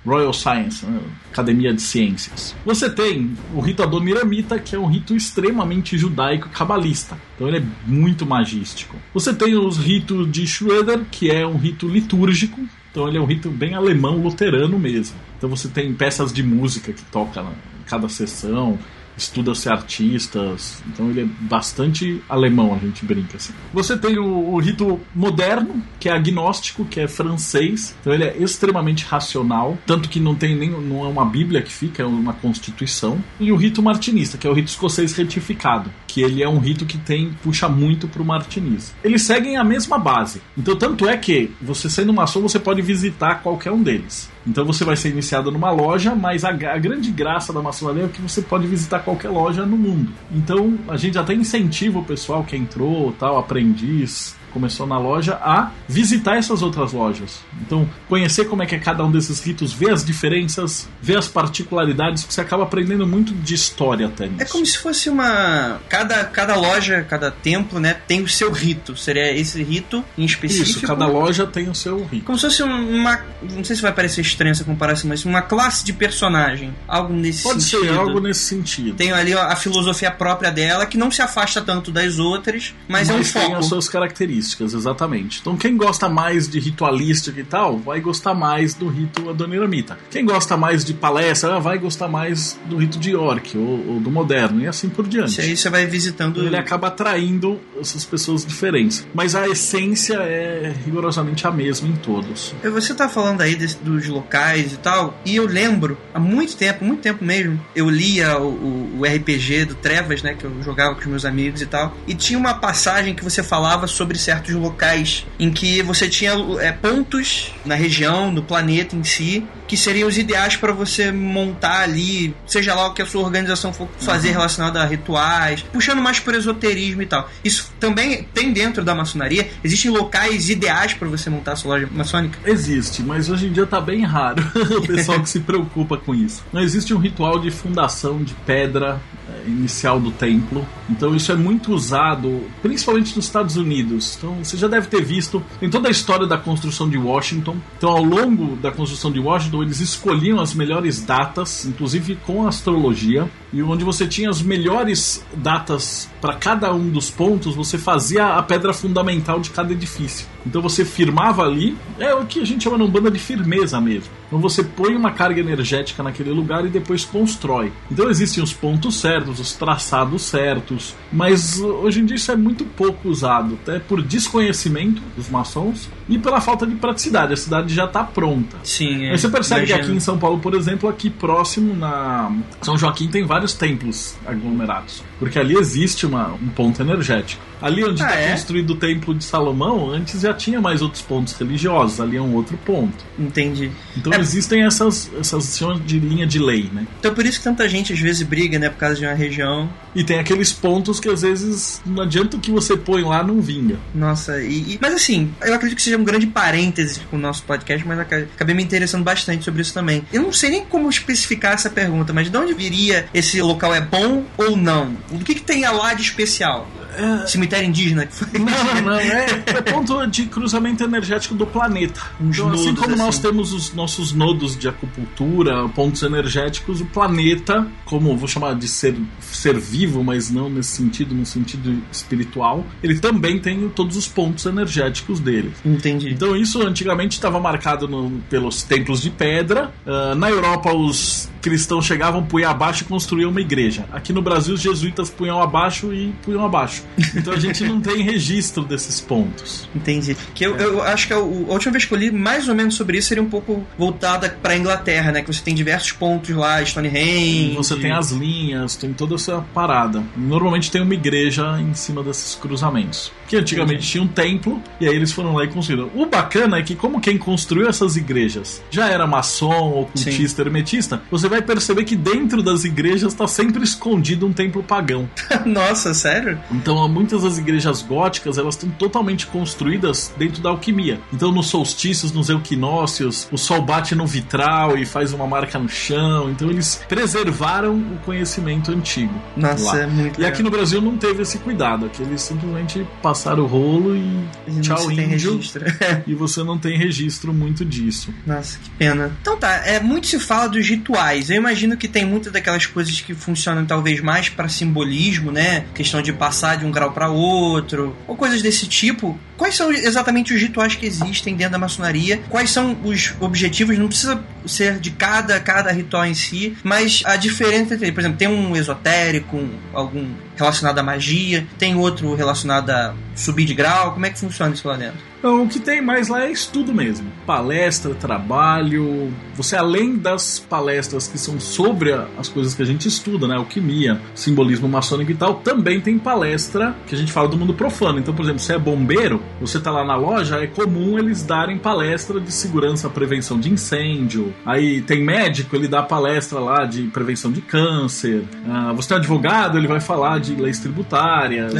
Royal Science, né? Academia de Ciências. Você tem o rito Adoniramita, que é um rito extremamente judaico cabalista. Então ele é muito magístico. Você tem os ritos de Schroeder, que é um rito litúrgico. Então ele é um rito bem alemão luterano mesmo. Então você tem peças de música que toca em cada sessão estuda-se artistas, então ele é bastante alemão, a gente brinca assim. Você tem o, o, rito moderno, que é agnóstico, que é francês, então ele é extremamente racional, tanto que não tem nem não é uma bíblia que fica, é uma constituição. E o rito martinista, que é o rito escocês retificado, que ele é um rito que tem puxa muito pro martinismo. Eles seguem a mesma base. Então tanto é que você sendo maçom, você pode visitar qualquer um deles. Então você vai ser iniciado numa loja, mas a, a, grande graça da maçonaria é que você pode visitar qualquer loja no mundo. Então a gente até incentiva o pessoal que entrou, tal, aprendiz, começou na loja a visitar essas outras lojas. Então, conhecer como é que é cada um desses ritos, ver as diferenças, ver as particularidades, que você acaba aprendendo muito de história até nisso. É como se fosse uma cada cada loja, cada templo, né, tem o seu rito. Seria esse rito em específico. Isso, cada loja tem o seu rito. Como se fosse uma, não sei se vai parecer estranha essa comparação, mas uma classe de personagem, algo nesse Pode sentido. Pode ser algo nesse sentido. Tem ali a filosofia própria dela que não se afasta tanto das outras, mas, mas é um foco. tem as suas características ritualísticas, exatamente. Então quem gosta mais de ritualística e tal, vai gostar mais do rito adoniramita. Quem gosta mais de palestra, vai gostar mais do rito de York ou, ou do moderno e assim por diante. Isso aí você vai visitando. Ele acaba atraindo essas pessoas diferentes. Mas a essência é rigorosamente a mesma em todos. Você tá falando aí desse, dos locais e tal, e eu lembro, há muito tempo, muito tempo mesmo, eu lia o, o, o RPG do Trevas, né, que eu jogava com os meus amigos e tal, e tinha uma passagem que você falava sobre certos locais em que você tinha é, pontos na região, no planeta em si, que seriam os ideais para você montar ali, seja lá o que a sua organização for fazer uhum. relacionado a rituais, puxando mais por esoterismo e tal. Isso também tem dentro da maçonaria? Existem locais ideais para você montar a sua loja maçônica? Existe, mas hoje em dia tá bem raro o pessoal que se preocupa com isso. Não existe um ritual de fundação de pedra inicial do templo, então isso é muito usado, principalmente nos Estados Unidos. Então você já deve ter visto em toda a história da construção de Washington. Então ao longo da construção de Washington eles escolhiam as melhores datas, inclusive com astrologia, e onde você tinha as melhores datas para cada um dos pontos, você fazia a pedra fundamental de cada edifício. Então você firmava ali, é o que a gente chama de banda de firmeza mesmo. Então você põe uma carga energética naquele lugar e depois constrói. Então existem os pontos certos, os traçados certos, mas hoje em dia isso é muito pouco usado, até por desconhecimento dos maçons e pela falta de praticidade. A cidade já está pronta. Sim, é. Mas você percebe Imagina. que aqui em São Paulo, por exemplo, aqui próximo na São Joaquim tem vários templos aglomerados, porque ali existe uma, um ponto energético. Ali onde está ah, é? construído o Templo de Salomão, antes já tinha mais outros pontos religiosos, ali é um outro ponto. Entendi. Então. Existem essas, essas de linha de lei, né? Então por isso que tanta gente às vezes briga, né, por causa de uma região. E tem aqueles pontos que às vezes não adianta o que você põe lá, não vinga. Nossa, e, e, mas assim, eu acredito que seja um grande parêntese com o nosso podcast, mas acabei me interessando bastante sobre isso também. Eu não sei nem como especificar essa pergunta, mas de onde viria esse local é bom ou não? O que, que tem lá de especial? É... cemitério indígena que foi. Não, não, é, é ponto de cruzamento energético do planeta. Então, assim como assim. nós temos os nossos nodos de acupuntura, pontos energéticos, o planeta, como vou chamar de ser, ser vivo, mas não nesse sentido, no sentido espiritual, ele também tem todos os pontos energéticos dele. Entendi. Então isso antigamente estava marcado no, pelos templos de pedra. Uh, na Europa os cristãos chegavam, punham abaixo e construíam uma igreja. Aqui no Brasil, os jesuítas punham abaixo e punham abaixo. Então a gente não tem registro desses pontos. Entendi. Que eu, é. eu acho que a, a, última vez que eu li mais ou menos sobre isso seria um pouco voltada para a Inglaterra, né? Que você tem diversos pontos lá, Stonehenge. Você tem as linhas, tem toda essa parada. Normalmente tem uma igreja em cima desses cruzamentos. Que antigamente tinha um templo e aí eles foram lá e construíram. O bacana é que, como quem construiu essas igrejas já era maçom, ocultista, Sim. hermetista, você vai perceber que dentro das igrejas está sempre escondido um templo pagão. Nossa, sério? Então, muitas das igrejas góticas, elas estão totalmente construídas dentro da alquimia. Então, nos solstícios, nos equinócios, o sol bate no vitral e faz uma marca no chão. Então, eles preservaram o conhecimento antigo. Nossa, lá. é muito E aqui no Brasil não teve esse cuidado. Aqui eles simplesmente passaram o rolo e, tchau, índio. e você não tem registro muito disso. Nossa, que pena. Então tá, é, muito se fala dos rituais eu imagino que tem muitas daquelas coisas que funcionam talvez mais para simbolismo, né? Questão de passar de um grau para outro, ou coisas desse tipo. Quais são exatamente os rituais que existem dentro da maçonaria? Quais são os objetivos? Não precisa ser de cada, cada ritual em si, mas a diferença entre, por exemplo, tem um esotérico, algum relacionado à magia, tem outro relacionado a subir de grau. Como é que funciona isso lá dentro? Então, o que tem mais lá é estudo mesmo. Palestra, trabalho. Você, além das palestras que são sobre as coisas que a gente estuda, né? Alquimia, simbolismo maçônico e tal, também tem palestra que a gente fala do mundo profano. Então, por exemplo, se é bombeiro, você tá lá na loja, é comum eles darem palestra de segurança, prevenção de incêndio. Aí tem médico, ele dá palestra lá de prevenção de câncer. Ah, você tem advogado, ele vai falar de leis tributárias.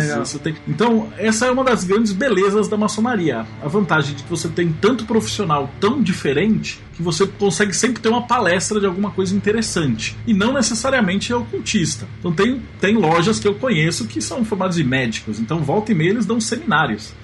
Tem... Então, essa é uma das grandes belezas da maçonaria a vantagem de que você tem tanto profissional tão diferente que você consegue sempre ter uma palestra de alguma coisa interessante. E não necessariamente é ocultista. Então tem, tem lojas que eu conheço que são formadas de médicos. Então volta e meia eles dão seminários.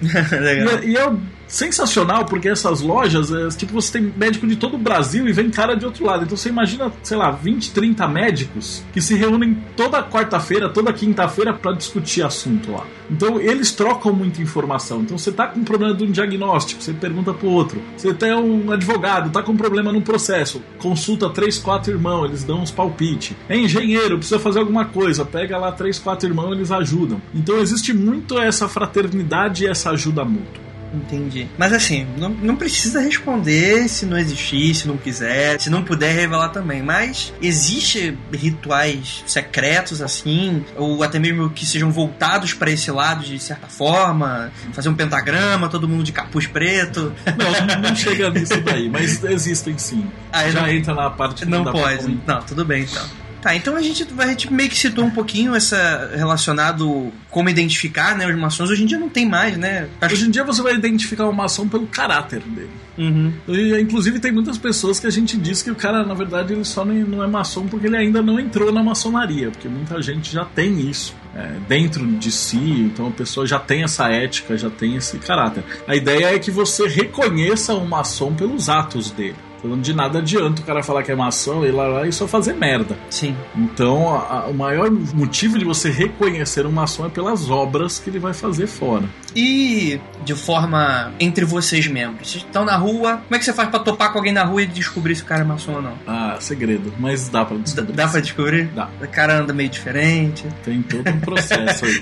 E, e é sensacional porque essas lojas, é, tipo, você tem médico de todo o Brasil e vem cara de outro lado. Então você imagina, sei lá, 20, 30 médicos que se reúnem toda quarta-feira, toda quinta-feira para discutir assunto lá. Então eles trocam muita informação. Então você tá com um problema de um diagnóstico, você pergunta pro outro. Você tem um advogado, tá com um problema no processo, consulta três, quatro irmãos, eles dão uns palpite. É engenheiro, precisa fazer alguma coisa, pega lá três, quatro irmãos, eles ajudam. Então existe muito essa fraternidade e essa ajuda mútua. Entendi. Mas assim, não, não precisa responder se não existir, se não quiser, se não puder revelar também. Mas existe rituais secretos assim, ou até mesmo que sejam voltados para esse lado de certa forma, fazer um pentagrama, todo mundo de capuz preto. Não, não chega nisso daí, mas existem sim. Ah, Já não, entra na parte que não, não pode. Não, tudo bem então. Tá, então a gente, a gente meio que citou um pouquinho essa relacionado como identificar né, os maçons. Hoje em dia não tem mais, né? Hoje em dia você vai identificar o maçom pelo caráter dele. Uhum. E, inclusive tem muitas pessoas que a gente diz que o cara, na verdade, ele só não é maçom porque ele ainda não entrou na maçonaria, porque muita gente já tem isso. É, dentro de si, então a pessoa já tem essa ética, já tem esse caráter. A ideia é que você reconheça o maçom pelos atos dele. Falando de nada adianta o cara falar que é maçom e lá, lá e só fazer merda. Sim. Então, a, a, o maior motivo de você reconhecer um maçom é pelas obras que ele vai fazer fora. E de forma entre vocês membros. Vocês estão na rua, como é que você faz para topar com alguém na rua e descobrir se o cara é maçom ou não? Ah, segredo, mas dá para descobrir. Dá, dá para descobrir? Dá. O cara anda meio diferente. Tem todo um processo aí.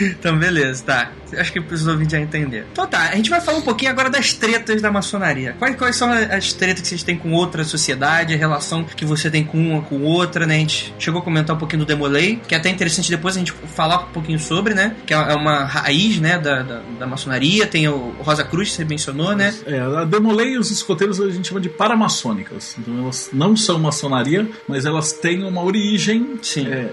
então, beleza, tá. Acho que os ouvintes já entenderam. Então tá, a gente vai falar um pouquinho agora das tretas da maçonaria. Quais, quais são as tretas que vocês têm com outra sociedade, a relação que você tem com uma com outra, né? A gente chegou a comentar um pouquinho do Demolei, que é até interessante depois a gente falar um pouquinho sobre, né? Que é, é uma raiz, né, da, da, da maçonaria, tem o Rosa Cruz, que você mencionou, né? É, a Demolei e os escoteiros a gente chama de paramaçônicas. Então elas não são maçonaria, mas elas têm uma origem. Sim. É,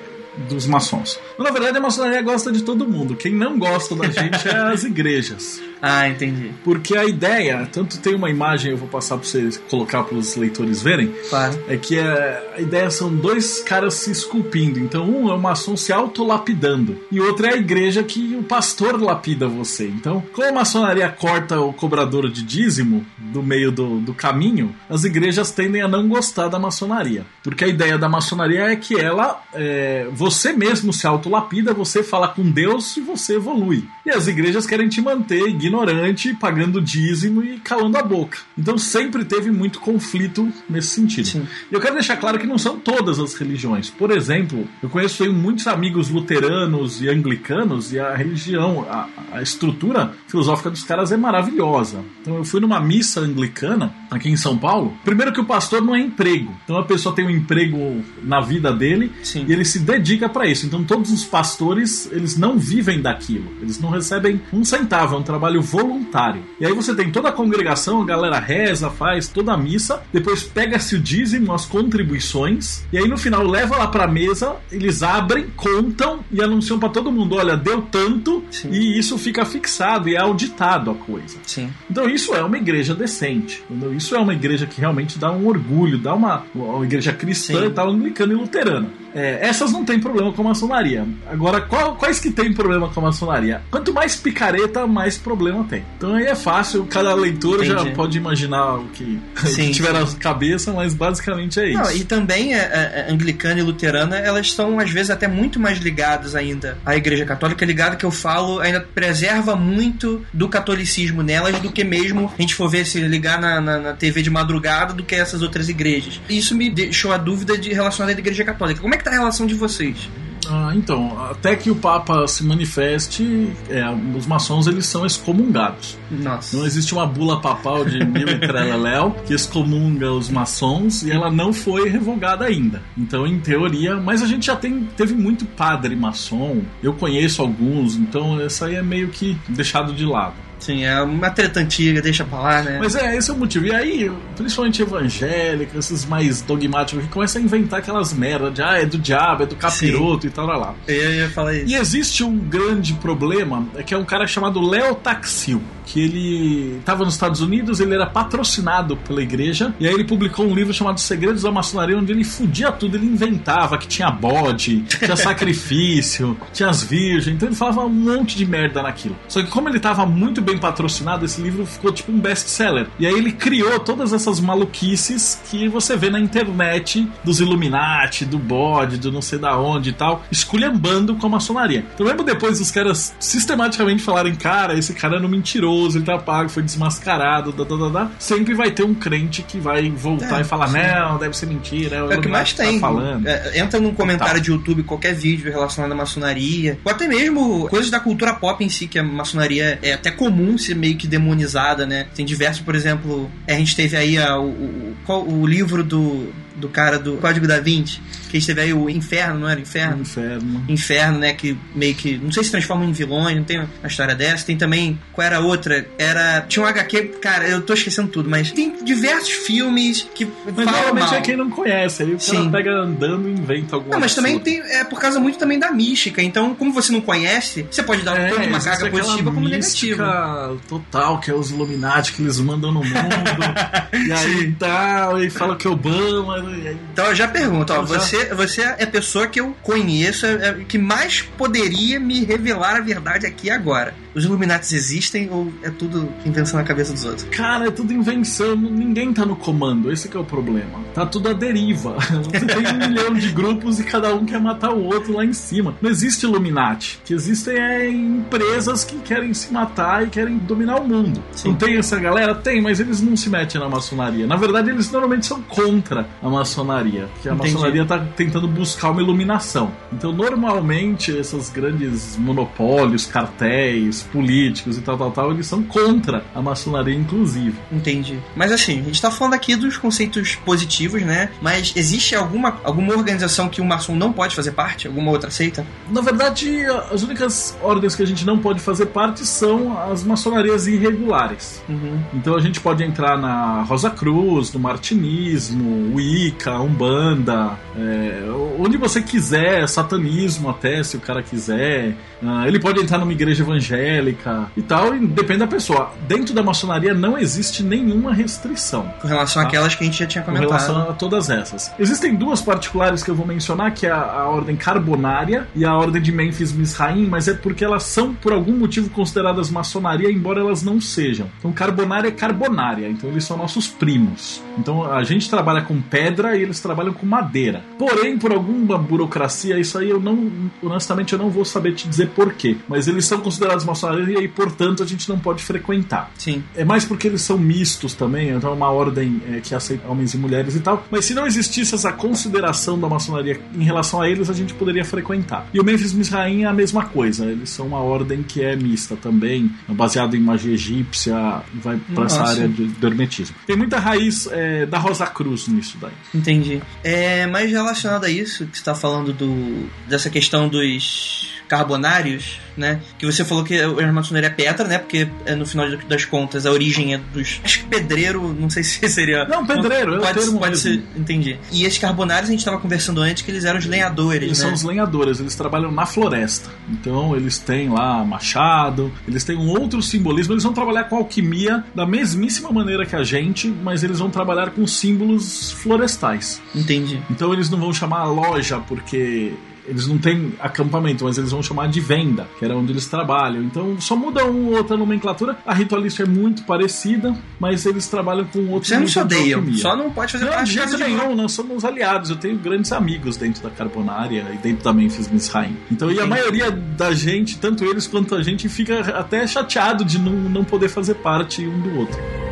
dos maçons. Na verdade, a maçonaria gosta de todo mundo. Quem não gosta da gente é as igrejas. Ah, entendi. Porque a ideia, tanto tem uma imagem, eu vou passar para vocês colocar para os leitores verem, Claro. é que é, a ideia são dois caras se esculpindo. Então, um é o maçom se autolapidando, e outro é a igreja que o pastor lapida você. Então, como a maçonaria corta o cobrador de dízimo do meio do, do caminho, as igrejas tendem a não gostar da maçonaria. Porque a ideia da maçonaria é que ela, é, você mesmo se autolapida, você fala com Deus e você evolui. E as igrejas querem te manter ignorante, pagando dízimo e calando a boca. Então sempre teve muito conflito nesse sentido. Sim. E eu quero deixar claro que não são todas as religiões. Por exemplo, eu conheço aí muitos amigos luteranos e anglicanos e a religião, a, a estrutura filosófica dos caras é maravilhosa. Então eu fui numa missa anglicana aqui em São Paulo. Primeiro que o pastor não é emprego. Então a pessoa tem um emprego na vida dele Sim. e ele se dedica para isso. Então todos os pastores, eles não vivem daquilo. Eles não recebem um centavo, é um trabalho voluntário. E aí você tem toda a congregação, a galera reza, faz toda a missa, depois pega-se o dízimo, as contribuições, e aí no final leva lá pra mesa, eles abrem, contam e anunciam para todo mundo, olha, deu tanto, Sim. e isso fica fixado e é auditado a coisa. Sim. Então isso é uma igreja decente. entendeu? Isso é uma igreja que realmente dá um orgulho, dá uma, uma igreja cristã Sim. e tal, anglicana e luterana. É, essas não tem problema com a maçonaria. Agora, qual- quais que tem problema com a maçonaria? Quanto mais picareta, mais problema tem. Então aí é fácil, cada leitor já Entendi. pode imaginar o que, o que Sim, tiver sim. na cabeça, mas basicamente é isso. Não, e também a, a- a anglicana e luterana, elas estão às vezes até muito mais ligadas ainda à igreja católica, ligada que eu falo, ainda preserva muito do catolicismo nelas do que mesmo a gente for ver se ligar na, na, na TV de madrugada do que essas outras igrejas. Isso me deixou a dúvida de relacionada à igreja católica. Como é que tá a relação de vocês? Ah, então, até que o Papa se manifeste, é, os maçons eles são excomungados. Nossa. Não existe uma bula papal de mil e treleléu que excomunga os maçons e ela não foi revogada ainda. Então, em teoria, mas a gente já tem, teve muito padre maçom, eu conheço alguns, então isso aí é meio que deixado de lado. Sim, é uma treta antiga, deixa pra lá, né? Mas é, esse é o motivo. E aí, principalmente evangélicos, esses mais dogmáticos, que começam a inventar aquelas merdas de ah, é do diabo, é do capiroto e tal, lá lá. Eu ia falar isso. E existe um grande problema, é que é um cara chamado Léo Taxil, que ele estava nos Estados Unidos, ele era patrocinado pela igreja, e aí ele publicou um livro chamado Segredos da Maçonaria, onde ele fudia tudo, ele inventava que tinha bode, tinha sacrifício, tinha as virgens, então ele falava um monte de merda naquilo. Só que como ele estava muito bem patrocinado, esse livro ficou tipo um best-seller. E aí ele criou todas essas maluquices que você vê na internet dos Illuminati, do bode, do não sei da onde e tal, esculhambando com a maçonaria. Então mesmo depois os caras sistematicamente falarem, cara, esse cara era um mentiroso, ele tá pago, foi desmascarado, da, da, da, da, sempre vai ter um crente que vai voltar É, e falar, sim. não, deve ser mentira, é o, É o que mais que tem. Tá falando. É, entra num comentário Tá. de YouTube, qualquer vídeo relacionado à maçonaria, ou até mesmo coisas da cultura pop em si, que a maçonaria é até comum ser meio que demonizada, né? Tem diversos, por exemplo, a gente teve aí a- o, o, o livro do, do cara do Código da Vinci, que teve aí o Inferno, não era Inferno? Inferno. Inferno, né? Que meio que. Não sei se transforma em vilões, não tem uma história dessa. Tem também. Qual era a outra? Era. Tinha um HQ. Cara, eu tô esquecendo tudo, mas tem diversos filmes que Mas falam mal. é quem não conhece, aí o cara pega andando e inventa alguma Não, mas também tem, é por causa muito também da mística. Então, como você não conhece, você pode dar É, tanto uma carga positiva como negativa. total, que é os Illuminati que eles mandam no mundo. e aí tal, e fala que Obama. E aí, Então eu já pergunto, ó, já- você, você é a pessoa que eu conheço, é, é, que mais poderia me revelar a verdade aqui agora. Os Illuminatis existem ou é tudo invenção na cabeça dos outros? cara, é tudo invenção, ninguém tá no comando, esse que é o problema. Tá tudo à deriva. Você tem um milhão de grupos e cada um quer matar o outro lá em cima. Não existe Illuminati. O que existem é empresas que querem se matar e querem dominar o mundo. Sim. Não tem essa galera? Tem, mas eles não se metem na maçonaria. Na verdade, eles normalmente são contra a maçonaria. Porque a Entendi. maçonaria tá tentando buscar uma iluminação. Então, normalmente, esses grandes monopólios, cartéis, políticos e tal, tal, tal, eles são contra a maçonaria, inclusive. Entendi. Mas assim, a gente tá falando aqui dos conceitos positivos, né? Mas existe alguma, alguma organização que o maçom não pode fazer parte? Alguma outra seita? Na verdade, as únicas ordens que a gente não pode fazer parte são as maçonarias irregulares. Uhum. Então a gente pode entrar na Rosa Cruz, no Martinismo, Wicca, Umbanda, é, onde você quiser, satanismo até, se o cara quiser. Ah, ele pode entrar numa igreja evangélica, evangélica e tal, e depende da pessoa. Dentro da maçonaria não existe nenhuma restrição. Com relação Tá. àquelas que a gente já tinha Com comentado. relação a todas essas. Existem duas particulares que eu vou mencionar, que é a, a ordem carbonária e a ordem de Memphis Misraim, mas é porque elas são, por algum motivo, consideradas maçonaria, embora elas não sejam. Então, carbonária é carbonária, então eles são nossos primos. Então, a gente trabalha com pedra e eles trabalham com madeira. Porém, por alguma burocracia, isso aí eu não, honestamente, eu não vou saber te dizer porquê. Mas eles são considerados maçonaria e, portanto, a gente não pode frequentar. Sim. É mais porque eles são mistos também, então é uma ordem é, que aceita homens e mulheres e tal. Mas se não existisse essa consideração da maçonaria em relação a eles, a gente poderia frequentar. E o Memphis Misraim é a mesma coisa, eles são uma ordem que é mista também, baseado em magia egípcia, vai para essa Nossa. área de, do hermetismo. Tem muita raiz é, da Rosa Cruz nisso daí. Entendi. É, mas relacionado a isso, que você tá falando do, dessa questão dos carbonários, né? Que você falou que a maçonaria é pedra, né? Porque é, no final das contas a origem é dos. Acho que pedreiro, não sei se seria. Não, pedreiro, é o pode, termo pode ser. Entendi. E esses carbonários a gente tava conversando antes que eles eram os lenhadores, Eles né? são os lenhadores, eles trabalham na floresta. Então eles têm lá machado, eles têm um outro simbolismo, eles vão trabalhar com alquimia da mesmíssima maneira que a gente, mas eles vão trabalhar com símbolos florestais. Entendi. Então eles não vão chamar loja porque eles não têm acampamento, mas eles vão chamar de venda, que era onde eles trabalham. Então só muda uma ou outra nomenclatura. A ritualística é muito parecida, mas eles trabalham com outro Vocês não se de alquimia. só não pode fazer Não, de parte jeito dessa nenhum, nós somos aliados. Eu tenho grandes amigos dentro da Carbonária e dentro da Memphis Misraim. Então, e a maioria da gente, tanto eles quanto a gente, fica até chateado de não, não poder fazer parte um do outro.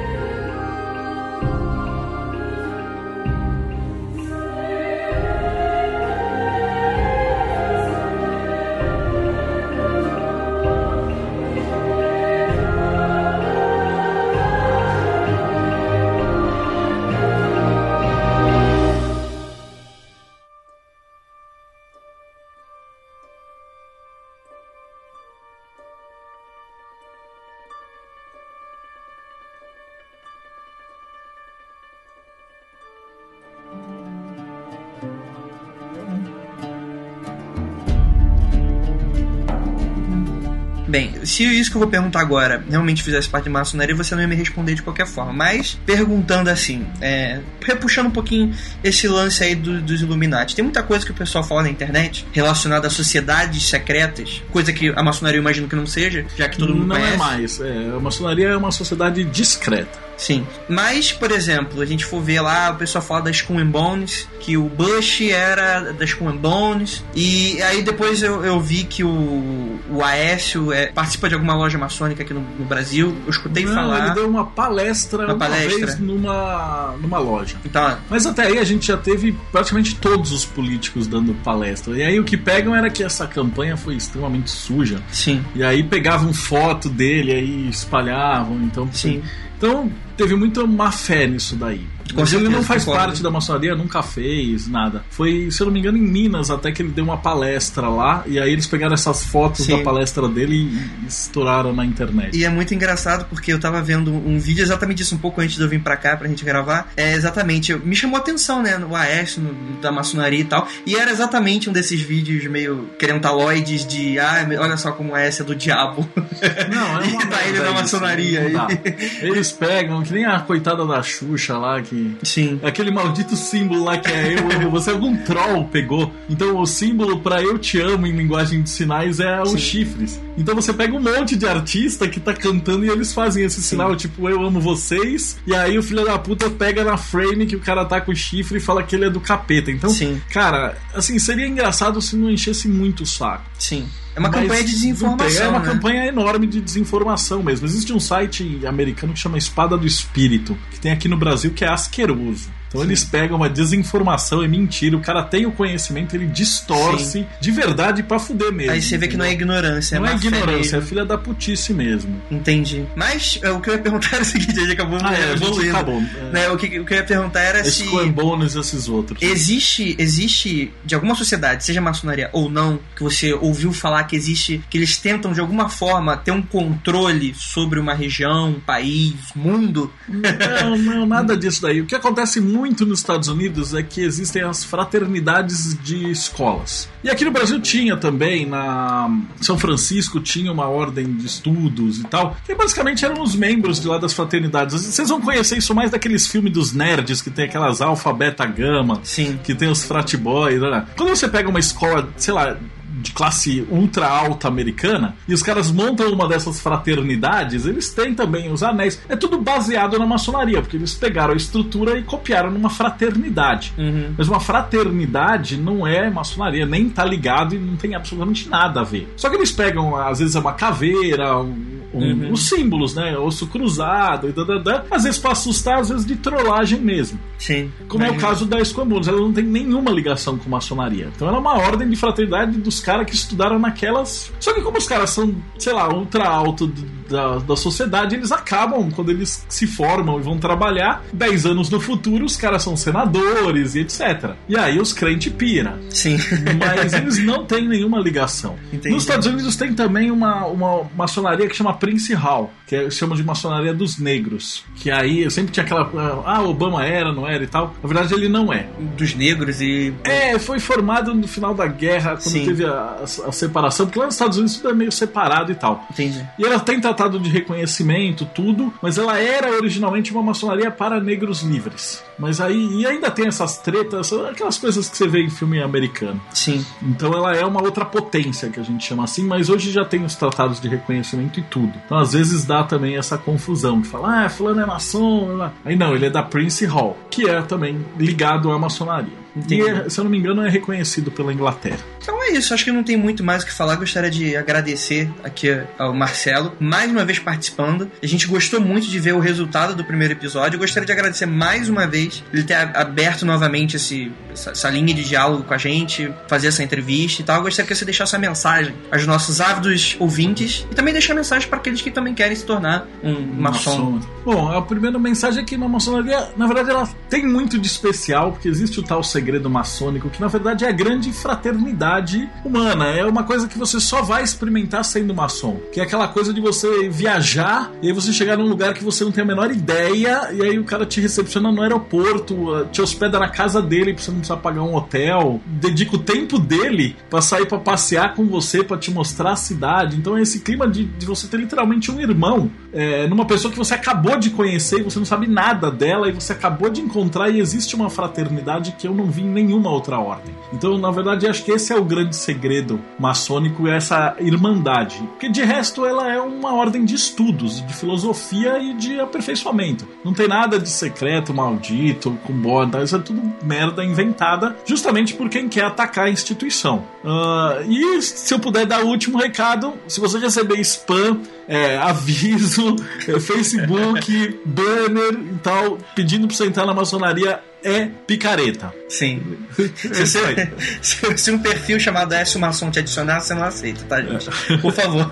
Se isso que eu vou perguntar agora realmente fizesse parte de maçonaria, você não ia me responder de qualquer forma. Mas, perguntando assim, é, repuxando um pouquinho esse lance aí do- dos Illuminati, tem muita coisa que o pessoal fala na internet relacionada a sociedades secretas, coisa que a maçonaria eu imagino que não seja, já que todo mundo não conhece. é mais. É, a maçonaria é uma sociedade discreta. Sim. Mas, por exemplo, a gente for ver lá, o pessoal fala das Skull Bones, que o Bush era das Skull Bones. E aí depois eu, eu vi que o, o Aécio é, participa de alguma loja maçônica aqui no, no Brasil. Eu escutei Não, falar. ele deu uma palestra Uma uma, palestra. vez numa, numa loja. Então, Mas até aí a gente já teve praticamente todos os políticos dando palestra. E aí o que pegam era que essa campanha foi extremamente suja. sim, E aí pegavam foto dele aí espalhavam. Então, sim. Então teve muita má fé nisso daí. Com Mas ele não faz concordo. parte da maçonaria, nunca fez nada. Foi, se eu não me engano, em Minas até que ele deu uma palestra lá. E aí eles pegaram essas fotos Sim. da palestra dele e, e estouraram na internet. E é muito engraçado porque eu tava vendo um vídeo exatamente disso um pouco antes de eu vir pra cá pra gente gravar. É exatamente, me chamou a atenção, né, no AS, no, da maçonaria e tal. E era exatamente um desses vídeos meio querentaloides de, ah, olha só como o AS é do diabo. Não, é uma E tá ele isso, maçonaria não dá. aí. Eles pegam, que nem a coitada da Xuxa lá, que. Sim. Aquele maldito símbolo lá que é eu, eu, você algum troll pegou. Então o símbolo pra eu te amo em linguagem de sinais é os Sim. chifres. Então você pega um monte de artista que tá cantando e eles fazem esse sinal, tipo, eu amo vocês. E aí o filho da puta pega na frame que o cara tá com o chifre e fala que ele é do capeta. Então, Sim. cara, assim, seria engraçado se não enchesse muito o saco. Sim. É uma campanha de não tem, desinformação. É uma né? campanha enorme de desinformação mesmo. Existe um site americano que chama Espada do Espírito, que tem aqui no Brasil, que é asqueroso. Então eles pegam uma desinformação, é mentira, o cara tem o conhecimento, ele distorce de verdade pra fuder mesmo. Aí você vê que não é ignorância, Não é má fé ignorância, é filha da putice mesmo. Entendi. Mas é, o que eu ia perguntar era o seguinte, a gente acabou Ah, é, a gente evoluindo. acabou. Né, o, que, o que eu ia perguntar era se. Esse é bônus e esses outros. Existe, existe de alguma sociedade, seja maçonaria ou não, que você ouviu falar que existe, que eles tentam de alguma forma ter um controle sobre uma região, um país, mundo? Não, não, nada disso daí. O que acontece muito muito nos Estados Unidos é que existem as fraternidades de escolas. E aqui no Brasil tinha também, na São Francisco tinha uma ordem de estudos e tal, que basicamente eram os membros de lá das fraternidades. Vocês vão conhecer isso mais daqueles filmes dos nerds que tem aquelas alfa, beta, gama, Sim. que tem os frat boys. Né? Quando você pega uma escola, sei lá, de classe ultra alta americana e os caras montam uma dessas fraternidades, eles têm também os anéis. É tudo baseado na maçonaria, porque eles pegaram a estrutura e copiaram numa fraternidade. Uhum. Mas uma fraternidade não é maçonaria, nem tá ligado e não tem absolutamente nada a ver. Só que eles pegam, às vezes, é uma caveira, um, um, Uhum. os símbolos, né? Osso cruzado e dadadã. Às vezes pra assustar, às vezes de trollagem mesmo. Sim. Como é o Imagina. caso da Esquambulos, ela não tem nenhuma ligação com maçonaria. Então ela é uma ordem de fraternidade dos caras que estudaram naquelas. Só que como os caras são, sei lá, ultra alto da, da sociedade, eles acabam, quando eles se formam e vão trabalhar, 10 anos no futuro, os caras são senadores e etc. E aí os crentes pira. Sim. Mas eles não têm nenhuma ligação. Entendi. Nos Estados Unidos tem também uma, uma maçonaria que chama Prince Hall, que é, chamam de maçonaria dos negros. Que aí sempre tinha aquela. Ah, Obama era, não era e tal. Na verdade, ele não é. Dos negros e. É, foi formado no final da guerra, quando Sim. teve a, a- a separação, porque lá nos Estados Unidos tudo é meio separado e tal. Entendi. E ela tem tratado de reconhecimento, tudo, mas ela era originalmente uma maçonaria para negros livres. Mas aí, e ainda tem essas tretas, aquelas coisas que você vê em filme americano. Sim. Então ela é uma outra potência que a gente chama assim, mas hoje já tem os tratados de reconhecimento e tudo. Então às vezes dá também essa confusão de falar, ah, fulano é maçom. blá. Aí não, ele é da Prince Hall, que é também ligado à maçonaria. Entendi. E, é, se eu não me engano, é reconhecido pela Inglaterra. Então é isso, acho que não tem muito mais o que falar. Gostaria de agradecer aqui ao Marcelo, mais uma vez participando. A gente gostou muito de ver o resultado do primeiro episódio. Gostaria de agradecer mais uma vez ele ter aberto novamente esse, essa, essa linha de diálogo com a gente, fazer essa entrevista e tal. Eu gostaria que você deixasse a mensagem aos nossos ávidos ouvintes e também deixar a mensagem para aqueles que também querem se tornar um maçom. Bom, a primeira mensagem é que na maçonaria, na verdade, ela tem muito de especial, porque existe o tal segredo maçônico, que na verdade é a grande fraternidade humana. É uma coisa que você só vai experimentar sendo maçom. Que é aquela coisa de você viajar e aí você chegar num lugar que você não tem a menor ideia, e aí o cara te recepciona no aeroporto, eh, te hospeda na casa dele pra você não precisar pagar um hotel, dedica o tempo dele pra sair pra passear com você, pra te mostrar a cidade. Então é esse clima de, de você ter literalmente um irmão é, numa pessoa que você acabou de conhecer e você não sabe nada dela e você acabou de encontrar e existe uma fraternidade que eu não vi em nenhuma outra ordem. Então, na verdade, acho que esse é o grande segredo maçônico, é essa irmandade. Porque de resto ela é uma ordem de estudos, de filosofia e de aperfeiçoamento. Não tem nada de secreto, maldito, com borda, isso é tudo merda inventada justamente por quem quer atacar a instituição. Ah, e se eu puder dar o último recado, se você receber spam, é, aviso, é, Facebook, banner e tal, pedindo pra você entrar na maçonaria, é picareta. Sim. Se, você- se- se um perfil chamado S Maçom te adicionar, você não aceita, tá, gente? Por favor.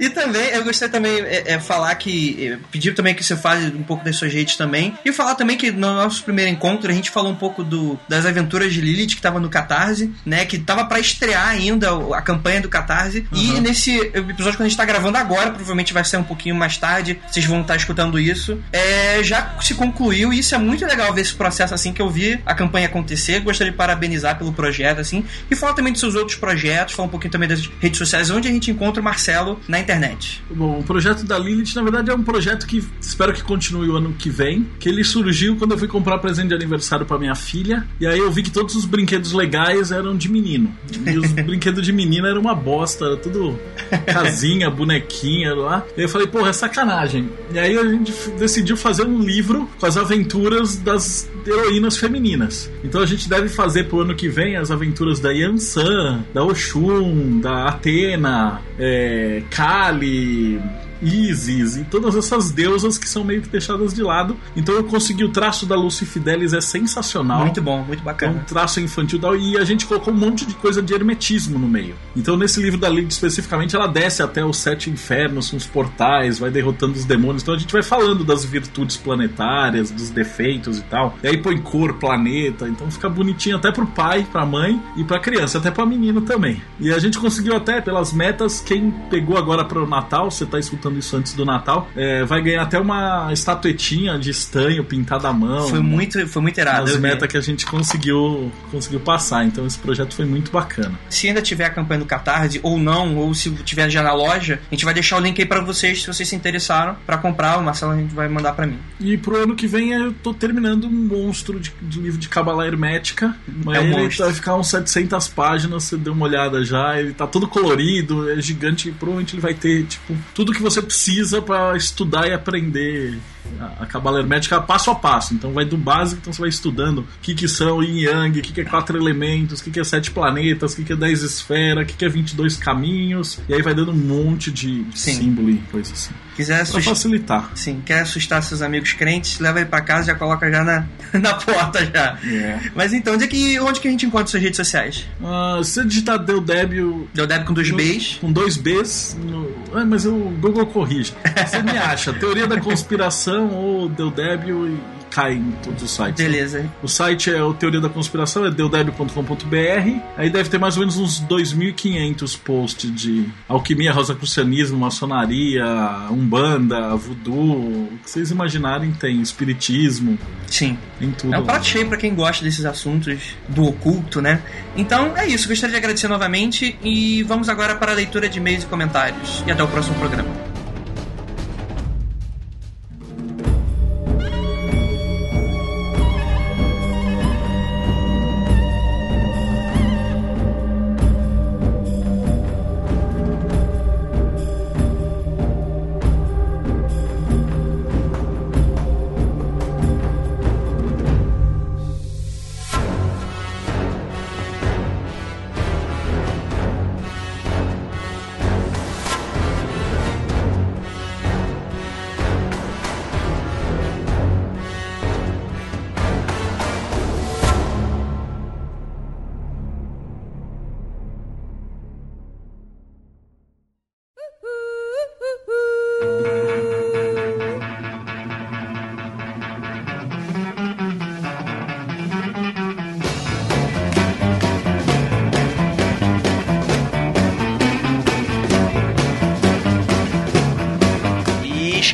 e também, eu gostaria também é, é, falar que. é, pedir também que você fale um pouco das suas redes também. E falar também que no nosso primeiro encontro a gente falou um pouco do, das aventuras de Lilith que tava no Catarse, né? Que tava pra estrear ainda a campanha do Catarse. E Uhum. nesse episódio que a gente tá gravando agora, provavelmente vai ser um pouquinho mais tarde, vocês vão estar escutando isso. É, já se concluiu e isso é muito legal ver esse processo assim que eu vi a campanha acontecer. Gostaria de parabenizar pelo projeto, assim, e falar também dos seus outros projetos, falar um pouquinho também das redes sociais, onde a gente encontra o Marcelo na internet. Bom, o projeto da Lilith, na verdade, é um projeto que espero que continue o ano que vem. Que ele surgiu quando eu fui comprar presente de aniversário pra minha filha. E aí eu vi que todos os brinquedos legais eram de menino. E os brinquedos de menina eram uma bosta, era tudo casinha, bonequinha lá. E eu falei, porra, é sacanagem. E aí a gente decidiu fazer um livro com as aventuras das heroínas femininas. Então a gente deve fazer pro ano que vem as aventuras da Yansan, da Oxum, da Atena, é, Kali. Isis e todas essas deusas que são meio que deixadas de lado. Então eu consegui o traço da Lucy Fidelis, é sensacional. Muito bom, muito É um bacana. traço infantil tal, e a gente colocou um monte de coisa de hermetismo no meio. Então, nesse livro da Lilith especificamente, ela desce até os sete infernos, os portais, vai derrotando os demônios. Então, a gente vai falando das virtudes planetárias, dos defeitos e tal. E aí põe cor, planeta. Então, fica bonitinho até pro pai, pra mãe e pra criança, até pra menino também. E a gente conseguiu até, pelas metas, quem pegou agora pro Natal, você tá escutando falando isso antes do Natal. É, vai ganhar até uma estatuetinha de estanho pintada à mão. Foi muito, foi muito irado. As metas que a gente conseguiu, conseguiu passar. Então esse projeto foi muito bacana. Se ainda tiver a campanha do Catarse, ou não, ou se tiver já na loja, a gente vai deixar o link aí pra vocês, se vocês se interessaram, pra comprar. O Marcelo a gente vai mandar pra mim. E pro ano que vem eu tô terminando um monstro de, de livro de Cabala Hermética. Mas É um ele monstro. vai ficar uns 700 páginas, você deu uma olhada já. Ele tá todo colorido, é gigante. E provavelmente ele vai ter, tipo, tudo que você precisa pra estudar e aprender a, a Cabala Hermética passo a passo. Então vai do básico, então você vai estudando o que, que são Yin Yang, o que, que é quatro elementos, o que, que é sete planetas, o que, que é 10 esferas, o que, que é 22 caminhos. E aí vai dando um monte de, de Sim. símbolo e coisa assim. Quiser assustar. facilitar. Sim, quer assustar seus amigos crentes, leva ele pra casa e já coloca já na, na porta já. É. Mas então, onde, é que, onde que a gente encontra suas redes sociais? Ah, se você digitar Deu Débio Deu Deb com dois no- Bs. Com dois Bs. No... Ah, mas o Google corrige. Você me acha, Teoria da Conspiração ou Deu Débio e cai em todos os sites. Beleza. O site é o Teoria da Conspiração, é deudébio.com.br. Aí deve ter mais ou menos uns 2.500 posts de alquimia, rosacrucianismo, maçonaria, umbanda, voodoo. O que vocês imaginarem tem. Espiritismo, Sim. tem tudo. É um prato cheio pra quem gosta desses assuntos do oculto, né? Então é isso, gostaria de agradecer novamente e vamos agora para a leitura de e-mails e comentários. E até o próximo programa.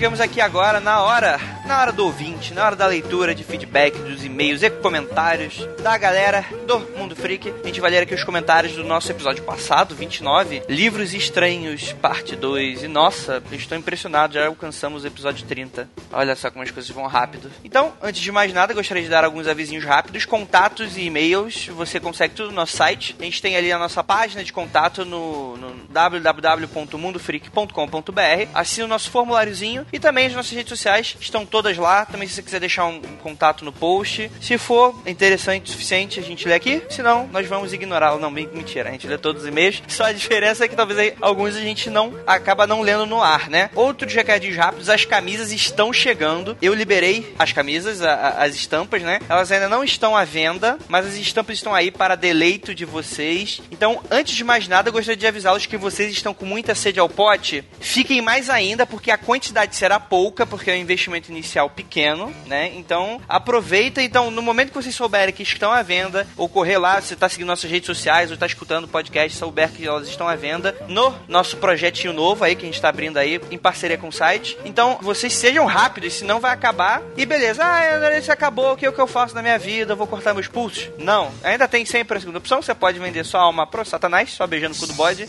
Chegamos aqui agora na hora, na hora do ouvinte, na hora da leitura de feedback dos e-mails e comentários da galera do Freak. A gente vai ler aqui os comentários do nosso episódio passado, 29, Livros Estranhos, parte 2. E nossa, estou impressionado, já alcançamos o episódio 30. Olha só como as coisas vão rápido. Então, antes de mais nada, gostaria de dar alguns avisinhos rápidos, contatos e e-mails, você consegue tudo no nosso site. A gente tem ali a nossa página de contato no, no www.mundofreak.com.br. Assina o nosso formuláriozinho e também as nossas redes sociais estão todas lá. Também se você quiser deixar um, um contato no post. Se for interessante o suficiente, a gente lê aqui. Se não, nós vamos ignorá-lo. Não, men- mentira, a gente lê todos os e-mails. Só a diferença é que talvez alguns a gente não acaba não lendo no ar, né? Outros recadinhos rápidos, as camisas estão chegando. Eu liberei as camisas, a- a- as estampas, né? Elas ainda não estão à venda, mas as estampas estão aí para deleito de vocês. Então, antes de mais nada, gostaria de avisá-los que vocês estão com muita sede ao pote. Fiquem mais ainda, porque a quantidade será pouca, porque é um investimento inicial pequeno, né? Então, aproveita. Então, no momento que vocês souberem que estão à venda, ou correr lá, se está seguindo nossas redes sociais, ou está escutando o podcast, souber que elas estão à venda, no nosso projetinho novo aí, que a gente está abrindo aí, em parceria com o site. Então, vocês sejam rápidos, senão vai acabar. E beleza, ah, André, isso acabou, o que é o que eu faço na minha vida? Eu vou cortar meus pulsos? Não, ainda tem sempre a segunda opção, você pode vender sua alma pro satanás, só beijando o cu do bode.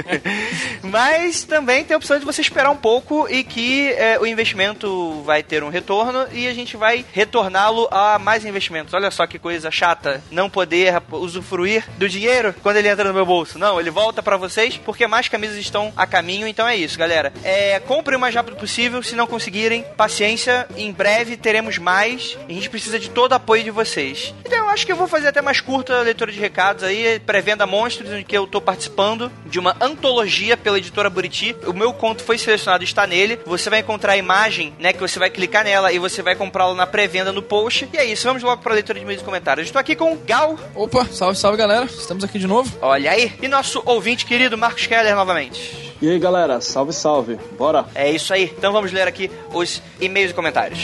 Mas também tem a opção de você esperar um pouco e que é, o investimento vai ter um retorno e a gente vai retorná-lo a mais investimentos. Olha só que coisa chata, não poder usufruir do dinheiro quando ele entra no meu bolso. Não, ele volta pra vocês porque mais camisas estão a caminho. Então é isso, galera. É, compre o mais rápido possível. Se não conseguirem, paciência. Em breve teremos mais. A gente precisa de todo o apoio de vocês. Então eu acho que eu vou fazer até mais curta a leitura de recados aí. Pré-venda Monstros, em que eu tô participando de uma antologia pela editora Buriti. O meu conto foi selecionado está nele. Você vai encontrar a imagem, né? Que você vai clicar nela e você vai comprá-la na pré-venda no post. E é isso, vamos logo pra leitura de e-mails e comentários. Estou aqui com Gal. Opa, salve, salve galera, estamos aqui de novo. Olha aí. E nosso ouvinte querido Marcos Keller novamente. E aí galera, salve salve, bora! É isso aí. Então vamos ler aqui os e-mails e comentários.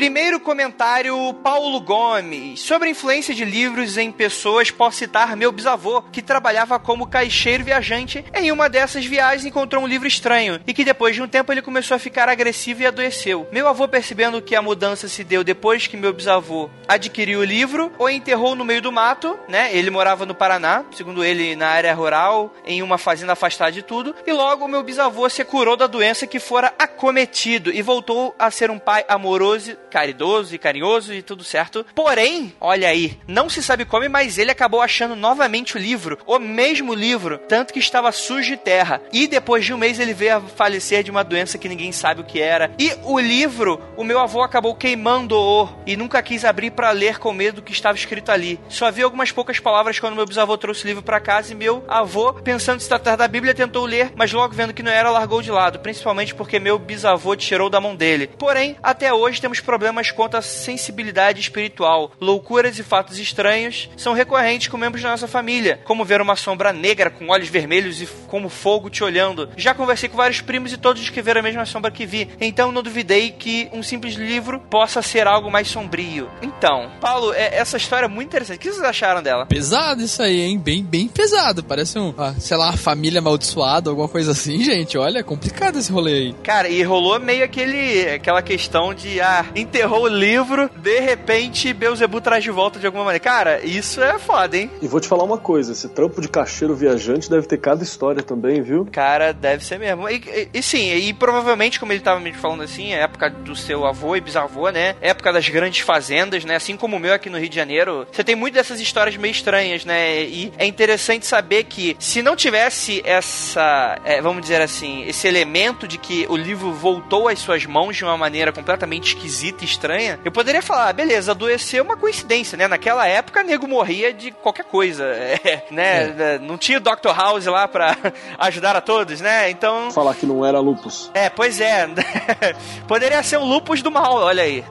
Primeiro comentário, Paulo Gomes. Sobre a influência de livros em pessoas, posso citar meu bisavô, que trabalhava como caixeiro viajante. Em uma dessas viagens encontrou um livro estranho e que depois de um tempo ele começou a ficar agressivo e adoeceu. Meu avô, percebendo que a mudança se deu depois que meu bisavô adquiriu o livro, o enterrou no meio do mato, né? Ele morava no Paraná, segundo ele, na área rural, em uma fazenda afastada de tudo, e logo meu bisavô se curou da doença que fora acometido e voltou a ser um pai amoroso, caridoso e carinhoso e tudo certo. Porém, olha aí, não se sabe como, mas ele acabou achando novamente o livro, o mesmo livro, tanto que estava sujo de terra. E depois de um mês ele veio a falecer de uma doença que ninguém sabe o que era. E o livro, o meu avô acabou queimando-o e nunca quis abrir para ler com medo do que estava escrito ali. Só vi algumas poucas palavras quando meu bisavô trouxe o livro para casa e meu avô, pensando se tratar da Bíblia, tentou ler, mas logo vendo que não era, largou de lado, principalmente porque meu bisavô tirou da mão dele. Porém, até hoje temos problemas quanto à sensibilidade espiritual. Loucuras e fatos estranhos são recorrentes com membros da nossa família, como ver uma sombra negra com olhos vermelhos e como fogo te olhando. Já conversei com vários primos e todos descreveram a mesma sombra que vi, então não duvidei que um simples livro possa ser algo mais sombrio. Então, Paulo, é, essa história é muito interessante. O que vocês acharam dela? Pesado isso aí, hein? Bem, bem pesado. Parece um, ah, sei lá, família amaldiçoada, alguma coisa assim, gente. Olha, é complicado esse rolê aí. Cara, e rolou meio aquele aquela questão de ah, enterrou o livro, de repente Beuzebu traz de volta de alguma maneira. Cara, isso é foda, hein? E vou te falar uma coisa, esse trampo de caixeiro viajante deve ter cada história também, viu? Cara, deve ser mesmo. E, e, e sim, e provavelmente, como ele tava me falando assim, é época do seu avô e bisavô, né? Época das grandes fazendas, né? Assim como o meu aqui no Rio de Janeiro. Você tem muito dessas histórias meio estranhas, né? E é interessante saber que se não tivesse essa, é, vamos dizer assim, esse elemento de que o livro voltou às suas mãos de uma maneira completamente esquisita estranha, eu poderia falar, ah, beleza, adoeceu uma coincidência, né? Naquela época, nego morria de qualquer coisa, é, né? É. Não tinha o Dr. House lá pra ajudar a todos, né? Então... Falar que não era lupus. É, pois é. poderia ser um lupus do mal, olha aí.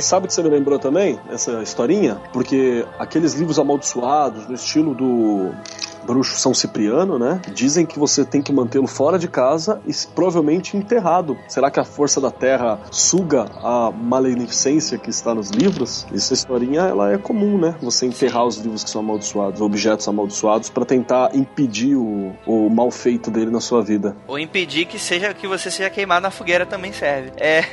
Sabe o que você me lembrou também? Essa historinha? Porque aqueles livros amaldiçoados, no estilo do bruxo São Cipriano, né? Dizem que você tem que mantê-lo fora de casa e provavelmente enterrado. Será que a força da terra suga a maledicência que está nos livros? Essa historinha ela é comum, né? Você enterrar os livros que são amaldiçoados, objetos amaldiçoados, para tentar impedir o, o mal feito dele na sua vida. Ou impedir que seja que você seja queimado na fogueira também serve. É.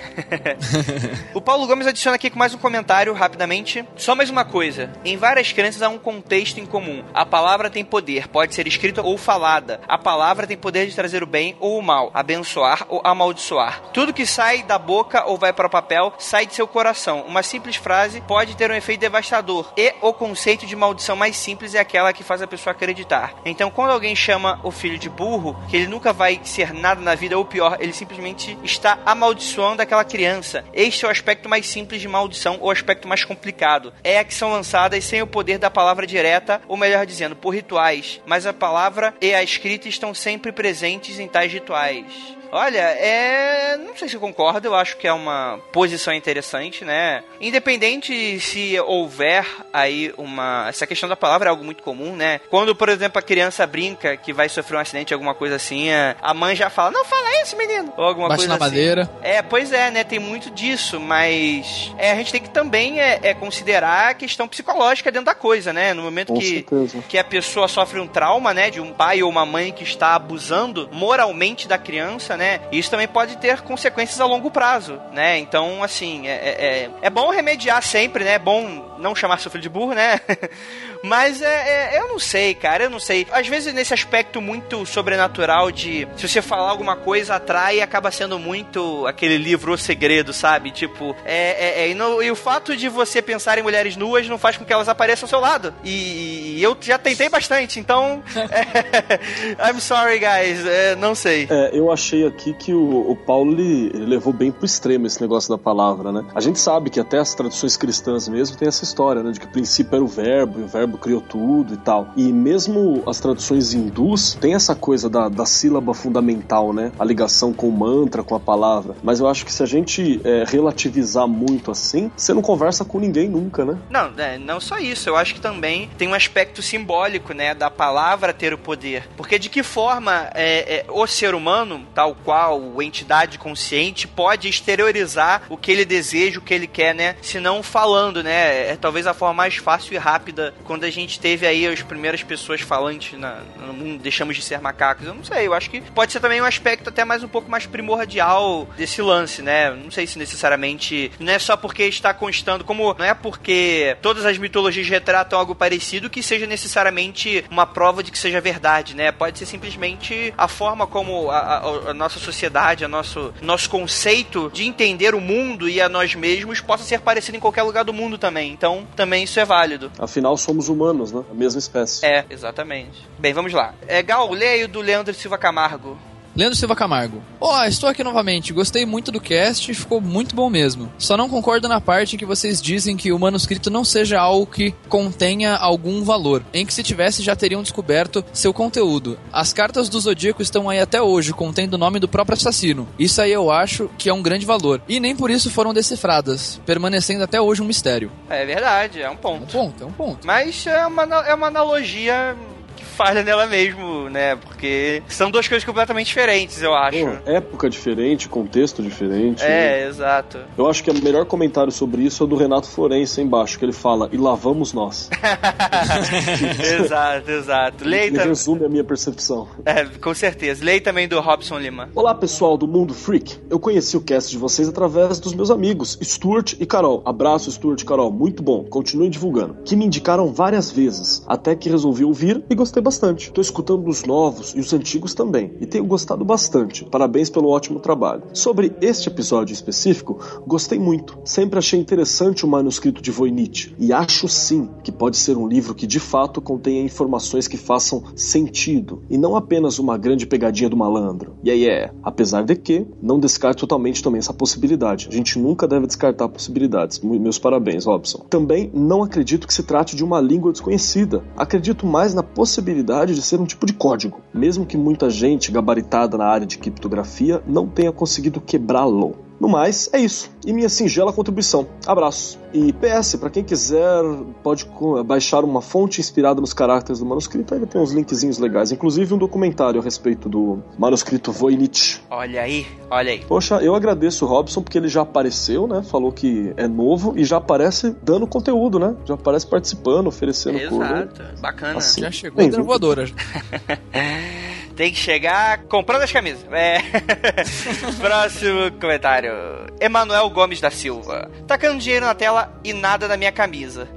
o Paulo Gomes adiciona aqui com mais um comentário rapidamente. Só mais uma coisa. Em várias crenças há um contexto em comum. A palavra tem poder pode ser escrita ou falada. A palavra tem poder de trazer o bem ou o mal, abençoar ou amaldiçoar. Tudo que sai da boca ou vai para o papel sai de seu coração. Uma simples frase pode ter um efeito devastador. E o conceito de maldição mais simples é aquela que faz a pessoa acreditar. Então, quando alguém chama o filho de burro, que ele nunca vai ser nada na vida, ou pior, ele simplesmente está amaldiçoando aquela criança. Este é o aspecto mais simples de maldição, ou aspecto mais complicado. É a que são lançadas sem o poder da palavra direta, ou melhor dizendo, por rituais mas a palavra e a escrita estão sempre presentes em tais rituais. Olha, é. Não sei se eu concordo, eu acho que é uma posição interessante, né? Independente se houver aí uma. Essa questão da palavra é algo muito comum, né? Quando, por exemplo, a criança brinca que vai sofrer um acidente, alguma coisa assim, a mãe já fala: Não fala isso, menino! Ou alguma Bate coisa na assim. madeira. É, pois é, né? Tem muito disso, mas é, a gente tem que também é, é, considerar a questão psicológica dentro da coisa, né? No momento Com que, certeza. que a pessoa sofre um trauma, né? De um pai ou uma mãe que está abusando moralmente da criança, né? Isso também pode ter consequências a longo prazo, né? Então, assim, é, é, é- é bom remediar sempre, né? É bom não chamar seu filho de burro, né? Mas é, é- eu não sei, cara, eu não sei. Às vezes nesse aspecto muito sobrenatural de se você falar alguma coisa atrai acaba sendo muito aquele livro O Segredo, sabe? Tipo, é, é- é- e, no- e o fato de você pensar em mulheres nuas não faz com que elas apareçam ao seu lado. E, eu já tentei bastante, então. é, I'm sorry, guys, é, não sei. Eu achei aqui que o, o Paulo levou bem pro extremo esse negócio da palavra, né? A gente sabe que até as traduções cristãs mesmo tem essa história, né? De que o princípio era o verbo, e o verbo criou tudo e tal. E mesmo as traduções hindus tem essa coisa da, da sílaba fundamental, né? A ligação com o mantra, com a palavra. Mas eu acho que se a gente é, relativizar muito assim, você não conversa com ninguém nunca, né? Não, é, não só isso. Eu acho que também tem um aspecto simbólico, né, da palavra ter o poder. Porque de que forma é, é, o ser humano, tal qual entidade consciente pode exteriorizar o que ele deseja, o que ele quer, né? Se não falando, né? É talvez a forma mais fácil e rápida quando a gente teve aí as primeiras pessoas falantes na, no mundo, deixamos de ser macacos. Eu não sei, eu acho que pode ser também um aspecto até mais um pouco mais primordial desse lance, né? Não sei se necessariamente não é só porque está constando, como não é porque todas as mitologias retratam algo parecido que seja necessariamente uma prova de que seja verdade, né? Pode ser simplesmente a forma como a, a, a nossa sociedade, a nosso, nosso conceito de entender o mundo e a nós mesmos possa ser parecido em qualquer lugar do mundo também. Então, também isso é válido. Afinal, somos humanos, né? A mesma espécie. É, exatamente. Bem, vamos lá. É Gal, leio do Leandro Silva Camargo. Leandro Silva Camargo. Olá, estou aqui novamente. Gostei muito do cast e ficou muito bom mesmo. Só não concordo na parte em que vocês dizem que o manuscrito não seja algo que contenha algum valor, em que se tivesse já teriam descoberto seu conteúdo. As cartas do Zodíaco estão aí até hoje, contendo o nome do próprio assassino. Isso aí eu acho que é um grande valor. E nem por isso foram decifradas, permanecendo até hoje um mistério. É verdade, é um É um ponto. ponto, é um ponto. Mas é uma, é uma analogia falha nela mesmo, né? Porque são duas coisas completamente diferentes, eu acho. Pô, época diferente, contexto diferente. né? É, exato. Eu acho que o melhor comentário sobre isso é o do Renato Florença embaixo, que ele fala, e lá vamos nós. exato, exato. Leia Ele resume a minha percepção. É, com certeza. Leia também do Robson Lima. Olá pessoal do Mundo Freak. Eu conheci o cast de vocês através dos meus amigos, Stuart e Carol. Abraço, Stuart e Carol. Muito bom. Continuem divulgando. Que me indicaram várias vezes, até que resolvi ouvir e gostei bastante. Tô escutando os novos e os antigos também, e tenho gostado bastante. Parabéns pelo ótimo trabalho. Sobre este episódio específico, gostei muito. Sempre achei interessante o manuscrito de Voynich, e acho sim que pode ser um livro que de fato contenha informações que façam sentido, e não apenas uma grande pegadinha do malandro. E aí é, apesar de que, não descarte totalmente também essa possibilidade. A gente nunca deve descartar possibilidades. Me- Meus parabéns, Robson. Também não acredito que se trate de uma língua desconhecida. Acredito mais na possibilidade de ser um tipo de código, mesmo que muita gente gabaritada na área de criptografia não tenha conseguido quebrá-lo. No mais, é isso. E minha singela contribuição. Abraços. E PS, para quem quiser, pode baixar uma fonte inspirada nos caracteres do manuscrito. Aí tem uns linkzinhos legais. Inclusive um documentário a respeito do manuscrito Voynich. Olha aí, olha aí. Poxa, eu agradeço o Robson porque ele já apareceu, né? Falou que é novo e já aparece dando conteúdo, né? Já aparece participando, oferecendo coisa. Exato. Bacana. Assim. Já chegou Bem, a voadora. Tem que chegar comprando as camisas. É. Próximo comentário. Emanuel Gomes da Silva. Tacando dinheiro na tela e nada na minha camisa.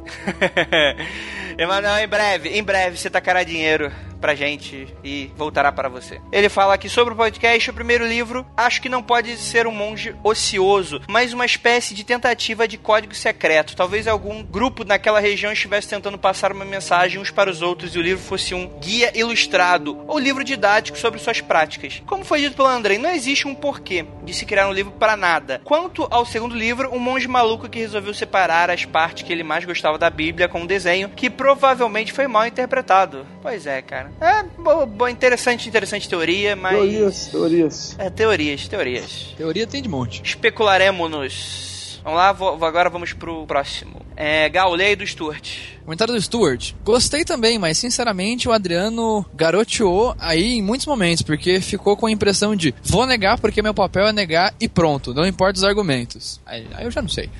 Emanuel, em breve, em breve você tacará dinheiro pra gente e voltará para você. Ele fala aqui sobre o podcast, o primeiro livro, acho que não pode ser um monge ocioso, mas uma espécie de tentativa de código secreto. Talvez algum grupo naquela região estivesse tentando passar uma mensagem uns para os outros e o livro fosse um guia ilustrado ou livro didático sobre suas práticas. Como foi dito pelo Andrei, não existe um porquê de se criar um livro para nada. Quanto ao segundo livro, um monge maluco que resolveu separar as partes que ele mais gostava da Bíblia com um desenho que provavelmente foi mal interpretado. Pois é, cara. É, boa, boa, interessante, interessante teoria, mas. Teorias, teorias. É, teorias, teorias. Teoria tem de monte. Especularemos-nos. Vamos lá, vou- agora vamos pro próximo. É, Gaulei do Stuart. Comentário do Stuart. Gostei também, mas sinceramente o Adriano garoteou aí em muitos momentos, porque ficou com a impressão de vou negar porque meu papel é negar e pronto, não importa os argumentos. Aí, aí eu já não sei.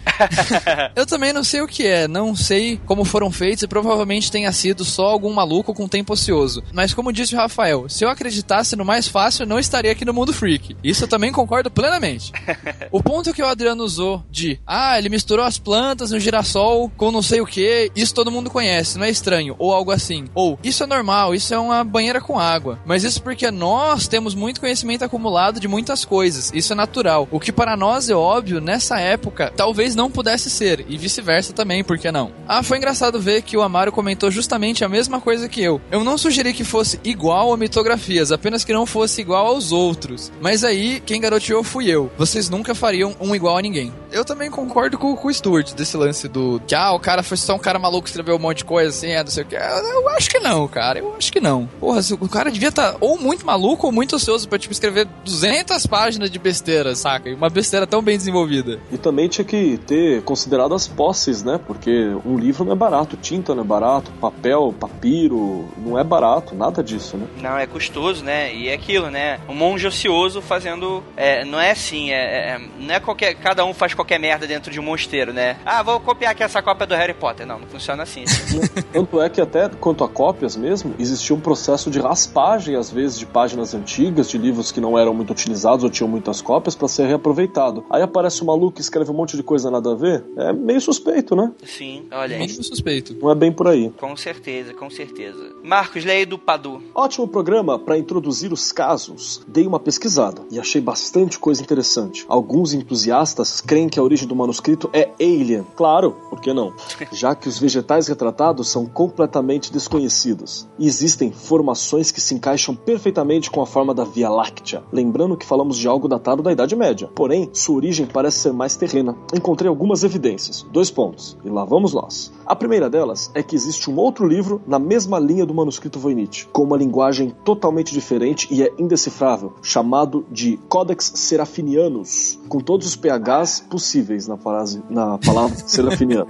eu também não sei o que é, não sei como foram feitos e provavelmente tenha sido só algum maluco com tempo ocioso. Mas como disse o Rafael, se eu acreditasse no mais fácil, eu não estaria aqui no mundo freak. Isso eu também concordo plenamente. O ponto que o Adriano usou de, ah, ele misturou as plantas no girassol com não sei o que, isso todo mundo conhece, não é estranho, ou algo assim. Ou, isso é normal, isso é uma banheira com água. Mas isso porque nós temos muito conhecimento acumulado de muitas coisas, isso é natural. O que para nós é óbvio, nessa época, talvez não pudesse ser, e vice-versa também, por que não? Ah, foi engraçado ver que o Amaro comentou justamente a mesma coisa que eu. Eu não sugeri que fosse igual a mitografias, apenas que não fosse igual aos outros. Mas aí, quem garoteou fui eu. Vocês nunca fariam um igual a ninguém. Eu também concordo com, com o Stuart desse lance do que, ah, o cara foi só um cara maluco que escreveu um monte de coisa assim, é, não sei o que. Eu, eu acho que não, cara. Eu acho que não. Porra, o cara devia estar tá ou muito maluco ou muito ansioso pra, tipo, escrever 200 páginas de besteira, saca? E uma besteira tão bem desenvolvida. E também tinha que ter considerado as posses, né? Porque um livro não é barato, tinta não é barato, papel, papiro, não é barato, nada disso, né? Não, é custoso, né? E é aquilo, né? Um monge ocioso fazendo. É, não é assim, é, é, não é qualquer. Cada um faz qualquer merda dentro de um mosteiro, né? Ah, vou copiar aqui essa cópia do Harry Potter. Não, não funciona assim. Tanto é que até quanto a cópias mesmo, existia um processo de raspagem, às vezes, de páginas antigas, de livros que não eram muito utilizados ou tinham muitas cópias para ser reaproveitado. Aí aparece um maluco que escreve um monte de coisa nada a ver, é meio suspeito, né? Sim, olha aí. Mínimo suspeito. Não é bem por aí. Com certeza, com certeza. Marcos, leia do Padu. Ótimo programa para introduzir os casos. Dei uma pesquisada e achei bastante coisa interessante. Alguns entusiastas creem que a origem do manuscrito é alien. Claro, por que não? Já que os vegetais retratados são completamente desconhecidos. E existem formações que se encaixam perfeitamente com a forma da Via Láctea. Lembrando que falamos de algo datado da Idade Média. Porém, sua origem parece ser mais terrena. Encontrei algumas evidências. Dois pontos. E lá vamos nós. A primeira delas é que existe um outro livro na mesma linha do manuscrito Voynich, com uma linguagem totalmente diferente e é indecifrável, chamado de Codex Serafinianus, com todos os PHs possíveis na, frase, na palavra Serafinianus.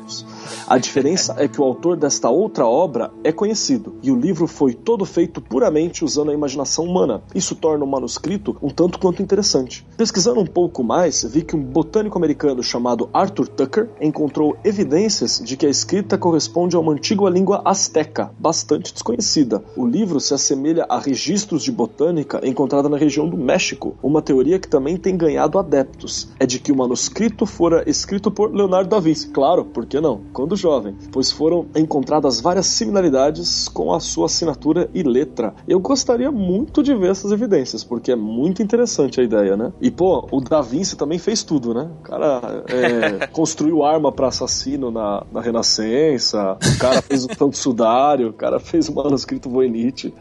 A diferença é que o autor desta outra obra é conhecido e o livro foi todo feito puramente usando a imaginação humana. Isso torna o manuscrito um tanto quanto interessante. Pesquisando um pouco mais, vi que um botânico americano chamado Arthur Tucker encontrou evidências de que a escrita corresponde a uma antiga língua asteca, bastante desconhecida. O livro se assemelha a registros de botânica encontrada na região do México, uma teoria que também tem ganhado adeptos. É de que o manuscrito fora escrito por Leonardo da Vinci. Claro, por que não? Quando jovem, pois foram encontradas várias similaridades com a sua assinatura e letra. Eu gostaria muito de ver essas evidências, porque é muito interessante a ideia, né? E pô, o Da Vinci também fez tudo, né? O cara é, construiu arma para assassino na, na Renascença, o cara fez o tanto sudário, o cara fez o manuscrito Voynich.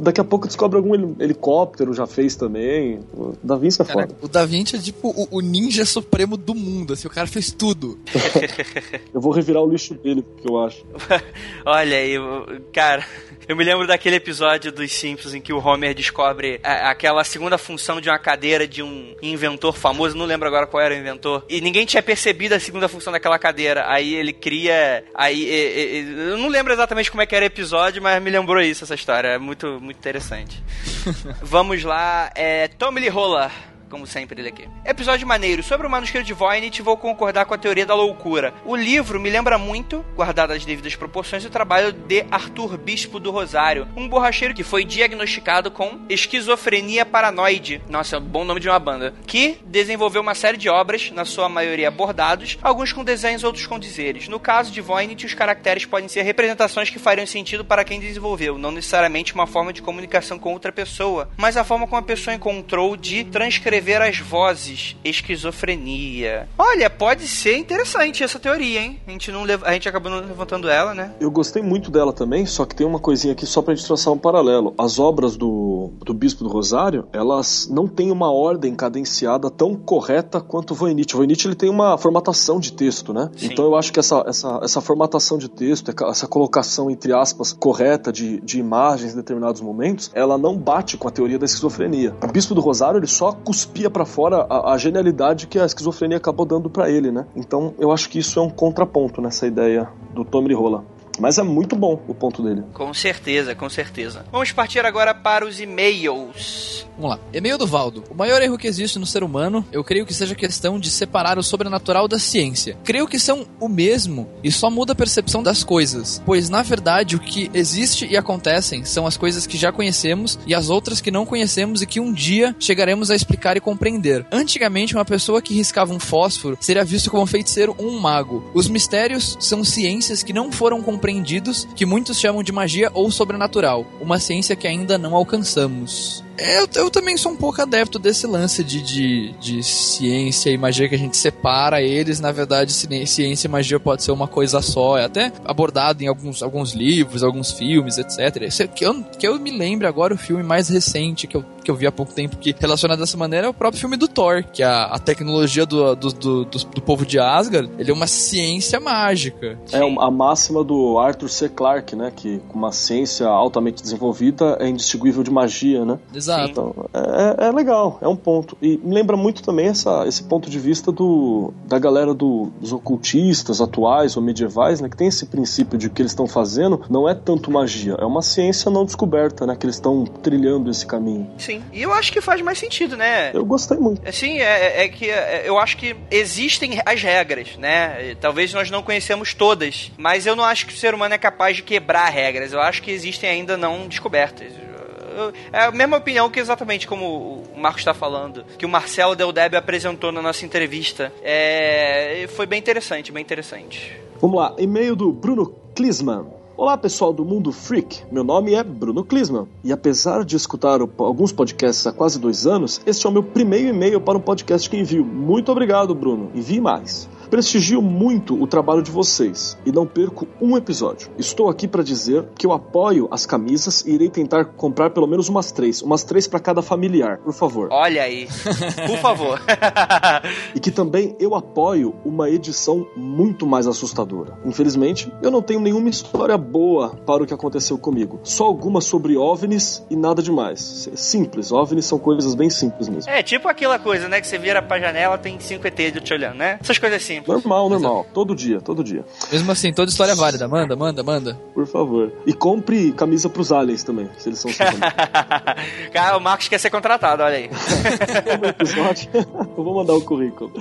Daqui a pouco descobre algum helicóptero, já fez também. O Da Vinci é foda. O Da Vinci é tipo o, o ninja supremo do mundo, assim, o cara fez tudo. eu vou revirar o lixo dele, porque eu acho. Olha aí, cara. Eu me lembro daquele episódio dos Simpsons em que o Homer descobre a, aquela segunda função de uma cadeira de um inventor famoso, não lembro agora qual era o inventor, e ninguém tinha percebido a segunda função daquela cadeira. Aí ele cria. Aí. E, e, eu não lembro exatamente como é que era o episódio, mas me lembrou isso, essa história. É muito, muito interessante. Vamos lá, é. Tommy Lee Roller como sempre ele aqui. Episódio maneiro. Sobre o manuscrito de Voynich, vou concordar com a teoria da loucura. O livro me lembra muito, guardado as devidas proporções, o trabalho de Arthur Bispo do Rosário, um borracheiro que foi diagnosticado com esquizofrenia paranoide. Nossa, é um bom nome de uma banda. Que desenvolveu uma série de obras, na sua maioria bordados, alguns com desenhos, outros com dizeres. No caso de Voynich, os caracteres podem ser representações que fariam sentido para quem desenvolveu, não necessariamente uma forma de comunicação com outra pessoa, mas a forma como a pessoa encontrou de transcrever ver as vozes, esquizofrenia. Olha, pode ser interessante essa teoria, hein? A gente, não a gente acabou não levantando ela, né? Eu gostei muito dela também, só que tem uma coisinha aqui só pra gente traçar um paralelo. As obras do, do Bispo do Rosário, elas não têm uma ordem cadenciada tão correta quanto o Voynich. O Voynich ele tem uma formatação de texto, né? Sim. Então eu acho que essa, essa, essa formatação de texto, essa colocação entre aspas correta de, de imagens em determinados momentos, ela não bate com a teoria da esquizofrenia. O Bispo do Rosário ele só cuspiu cuspia para fora a, a, genialidade que a esquizofrenia acabou dando para ele, né? Então eu acho que isso é um contraponto nessa ideia do Tommy Rola. Mas é muito bom o ponto dele. Com certeza, com certeza. Vamos partir agora para os e-mails. Vamos lá. E-mail do Valdo. O maior erro que existe no ser humano, eu creio que seja a questão de separar o sobrenatural da ciência. Creio que são o mesmo e só muda a percepção das coisas, pois na verdade o que existe e acontecem são as coisas que já conhecemos e as outras que não conhecemos e que um dia chegaremos a explicar e compreender. Antigamente, uma pessoa que riscava um fósforo seria visto como um feiticeiro ou um mago. Os mistérios são ciências que não foram que muitos chamam de magia ou sobrenatural, uma ciência que ainda não alcançamos. É, eu, eu também sou um pouco adepto desse lance de, de, de ciência e magia que a gente separa eles. Na verdade, ci- ciência e magia pode ser uma coisa só. É até abordado em alguns, alguns livros, alguns filmes, etc. Esse- Que eu, que eu me lembro agora, o filme mais recente que eu, que eu vi há pouco tempo que relacionado dessa maneira é o próprio filme do Thor, que a, a tecnologia do, do, do, do, do povo de Asgard, ele é uma ciência mágica. É a máxima do Arthur C. Clarke, né? Que uma ciência altamente desenvolvida é indistinguível de magia, né? Exato. Então, é, é legal, é um ponto. E me lembra muito também essa, esse ponto de vista do, da galera do- dos ocultistas atuais ou medievais, né? Que tem esse princípio de que eles estão fazendo não é tanto magia, é uma ciência não descoberta, né? Que eles estão trilhando esse caminho. Sim. E eu acho que faz mais sentido, né? Eu gostei muito. Assim, é, é que é, eu acho que existem as regras, né? E Talvez nós não conhecemos todas, mas eu não acho que o ser humano é capaz de quebrar regras. Eu acho que existem ainda não descobertas. É a mesma opinião que exatamente como o Marcos está falando, que o Marcelo Del apresentou na nossa entrevista. É, foi bem interessante, bem interessante. Vamos lá, e-mail do Bruno Klisman. Olá pessoal do Mundo Freak, meu nome é Bruno Klisman e apesar de escutar alguns podcasts há quase dois anos, este é o meu primeiro e-mail para um podcast que envio. Muito obrigado, Bruno. Envie mais. Prestigio muito o trabalho de vocês e não perco um episódio. Estou aqui para dizer que eu apoio as camisas e irei tentar comprar pelo menos umas três, umas três para cada familiar, por favor. Olha aí. Por favor. E que também eu apoio uma edição muito mais assustadora. Infelizmente, eu não tenho nenhuma história boa para o que aconteceu comigo. Só algumas sobre OVNIs e nada demais. Simples, OVNIs são coisas bem simples mesmo. É, tipo aquela coisa, né? Que você vira pra janela, tem cinco ET te olhando, né? Essas coisas simples. Normal, normal. Todo dia, todo dia. Mesmo assim, toda história é válida. Manda, manda, manda. Por favor. E compre camisa pros aliens também, se eles são seus amigos. Cara, o Marcos quer ser contratado, olha aí. Sobre o episódio, eu vou mandar o currículo.